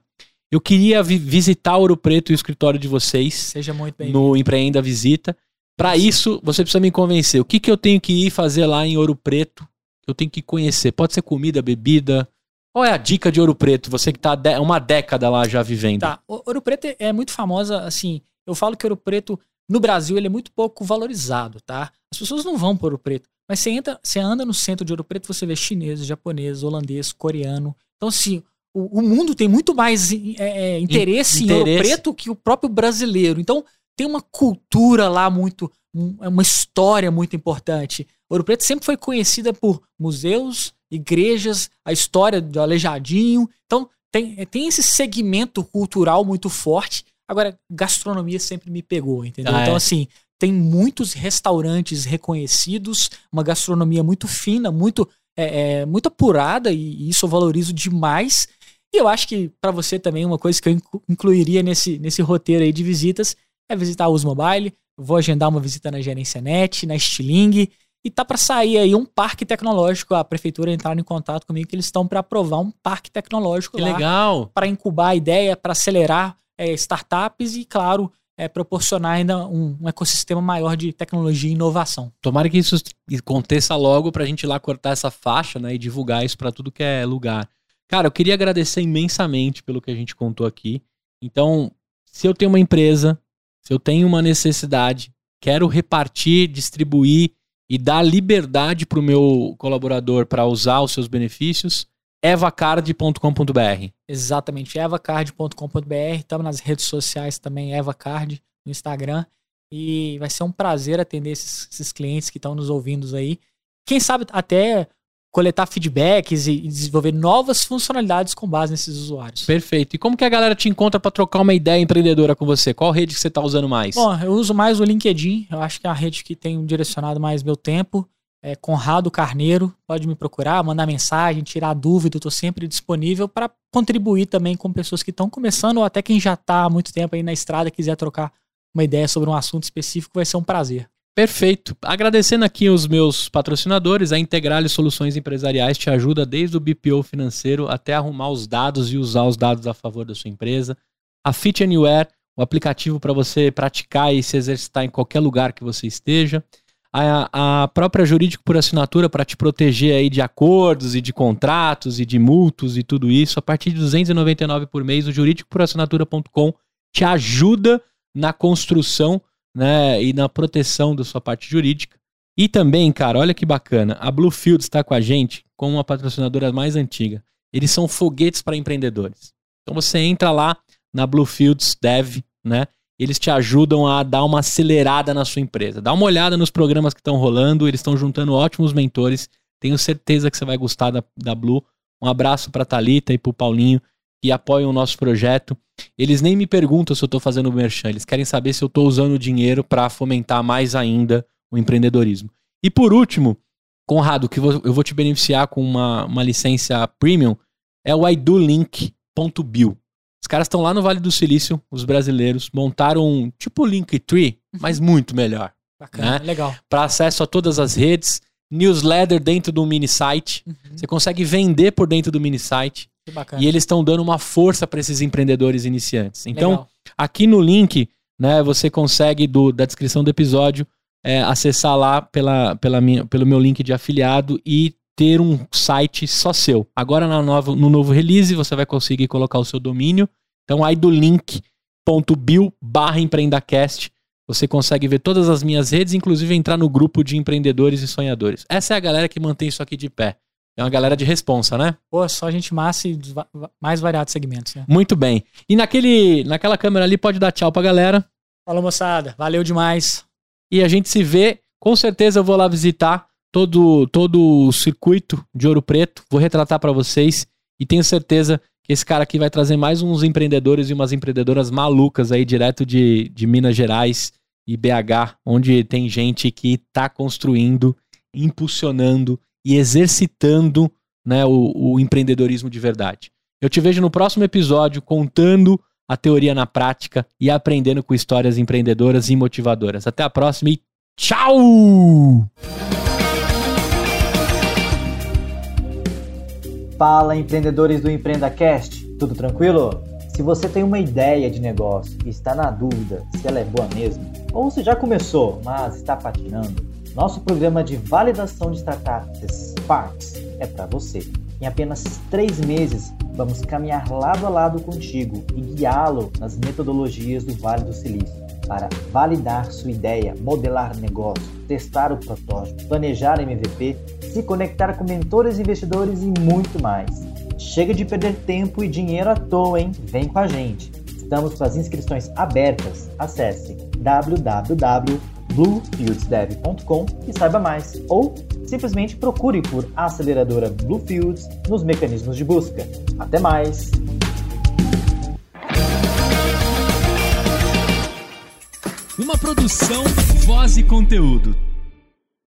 S1: Eu queria vi visitar Ouro Preto e o escritório de vocês.
S2: Seja muito bem
S1: No Empreenda Visita. Para isso, você precisa me convencer. O que, que eu tenho que ir fazer lá em Ouro Preto? Eu tenho que conhecer. Pode ser comida, bebida, qual é a dica de Ouro Preto? Você que está uma década lá já vivendo.
S2: Tá, Ouro Preto é muito famosa, assim, eu falo que Ouro Preto no Brasil ele é muito pouco valorizado, tá? As pessoas não vão para Ouro Preto, mas você entra, você anda no centro de Ouro Preto, você vê chinês, japonês, holandês, coreano. Então, assim, o, o mundo tem muito mais é, é, interesse, interesse em Ouro Preto que o próprio brasileiro. Então, tem uma cultura lá muito, uma história muito importante. Ouro Preto sempre foi conhecida por museus, igrejas, a história do Aleijadinho. Então, tem, tem esse segmento cultural muito forte. Agora, gastronomia sempre me pegou, entendeu? Ah, então, é. assim, tem muitos restaurantes reconhecidos, uma gastronomia muito fina, muito, é, é, muito apurada, e, e, isso eu valorizo demais. E eu acho que para você também, uma coisa que eu incluiria nesse, nesse roteiro aí de visitas é visitar a Us Mobile. Vou agendar uma visita na Gerência Net, na Stiling. E tá para sair aí um parque tecnológico. A prefeitura entrar em contato comigo que eles estão para aprovar um parque tecnológico
S1: que lá. legal!
S2: Para incubar a ideia, para acelerar é, startups e, claro, é, proporcionar ainda um, um, ecossistema maior de tecnologia e inovação.
S1: Tomara que isso aconteça logo para a gente ir lá cortar essa faixa né, e divulgar isso para tudo que é lugar. Cara, eu queria agradecer imensamente pelo que a gente contou aqui. Então, se eu tenho uma empresa, se eu tenho uma necessidade, quero repartir, distribuir e dar liberdade para o meu colaborador para usar os seus benefícios, evacard.com.br.
S2: Exatamente, evacard.com.br. Estamos nas redes sociais também, evacard, no Instagram. E vai ser um prazer atender esses, esses clientes que estão nos ouvindo aí. Quem sabe até coletar feedbacks e, desenvolver novas funcionalidades com base nesses usuários.
S1: Perfeito. E como que a galera te encontra para trocar uma ideia empreendedora com você? Qual rede que você está usando mais?
S2: Bom, eu uso mais o LinkedIn. Eu acho que é a rede que tem direcionado mais meu tempo. É Conrado Carneiro. Pode me procurar, mandar mensagem, tirar dúvida. Estou sempre disponível para contribuir também com pessoas que estão começando ou até quem já está há muito tempo aí na estrada quiser trocar uma ideia sobre um assunto específico, vai ser um prazer.
S1: Perfeito. Agradecendo aqui os meus patrocinadores, a Integrale Soluções Empresariais te ajuda desde o BPO financeiro até arrumar os dados e usar os dados a favor da sua empresa. A Fit Anywhere, o aplicativo para você praticar e se exercitar em qualquer lugar que você esteja. A, a própria Jurídico por Assinatura para te proteger aí de acordos e de contratos e de multos e tudo isso. A partir de 299 por mês, o jurídicoporassinatura.com te ajuda na construção né, e na proteção da sua parte jurídica. E também, cara, olha que bacana, a Bluefield está com a gente como uma patrocinadora mais antiga. Eles são foguetes para empreendedores. Então você entra lá na Bluefields Dev, né? Eles te ajudam a dar uma acelerada na sua empresa. Dá uma olhada nos programas que estão rolando, eles estão juntando ótimos mentores. Tenho certeza que você vai gostar da, da Blue. Um abraço para Talita e para o Paulinho, e apoiam o nosso projeto. Eles nem me perguntam se eu estou fazendo merchan, eles querem saber se eu estou usando o dinheiro para fomentar mais ainda o empreendedorismo. E por último, Conrado, que eu vou te beneficiar com uma, uma licença premium, é o idolink.bill. Os caras estão lá no Vale do Silício, os brasileiros, montaram um tipo Linktree, mas muito melhor.
S2: Bacana,
S1: né?
S2: legal.
S1: Para acesso a todas as redes, newsletter dentro do mini site.
S2: Uhum.
S1: Você consegue vender por dentro do mini site. E eles estão dando uma força para esses empreendedores iniciantes. Então,
S2: Legal.
S1: aqui no link, né, você consegue do, da descrição do episódio é, acessar lá pela, pela minha, pelo meu link de afiliado e ter um site só seu. Agora na nova, no novo release você vai conseguir colocar o seu domínio. Então aí do link.bio barra empreendacast você consegue ver todas as minhas redes, inclusive entrar no grupo de empreendedores e sonhadores. Essa é a galera que mantém isso aqui de pé. É uma galera de responsa, né?
S2: Pô, só gente massa e mais variados segmentos, né?
S1: Muito bem. E naquele, naquela câmera ali pode dar tchau pra galera.
S2: Falou, moçada. Valeu demais.
S1: E a gente se vê. Com certeza eu vou lá visitar todo, todo o circuito de Ouro Preto. Vou retratar pra vocês. E tenho certeza que esse cara aqui vai trazer mais uns empreendedores e umas empreendedoras malucas aí, direto de, de Minas Gerais e BH, onde tem gente que tá construindo, impulsionando e exercitando né, o, o empreendedorismo de verdade. Eu te vejo no próximo episódio contando a teoria na prática e aprendendo com histórias empreendedoras e motivadoras. Até a próxima e tchau!
S3: Fala empreendedores do EmpreendaCast, tudo tranquilo? Se você tem uma ideia de negócio e está na dúvida se ela é boa mesmo, ou se já começou, mas está patinando, nosso programa de validação de startups Sparks é para você. Em apenas três meses, vamos caminhar lado a lado contigo e guiá-lo nas metodologias do Vale do Silício para validar sua ideia, modelar negócio, testar o protótipo, planejar MVP, se conectar com mentores, investidores e muito mais. Chega de perder tempo e dinheiro à toa, hein? Vem com a gente. Estamos com as inscrições abertas. Acesse www.bluefieldsdev.com e saiba mais. Ou simplesmente procure por aceleradora Bluefields nos mecanismos de busca. Até mais!
S1: Uma produção, voz e conteúdo.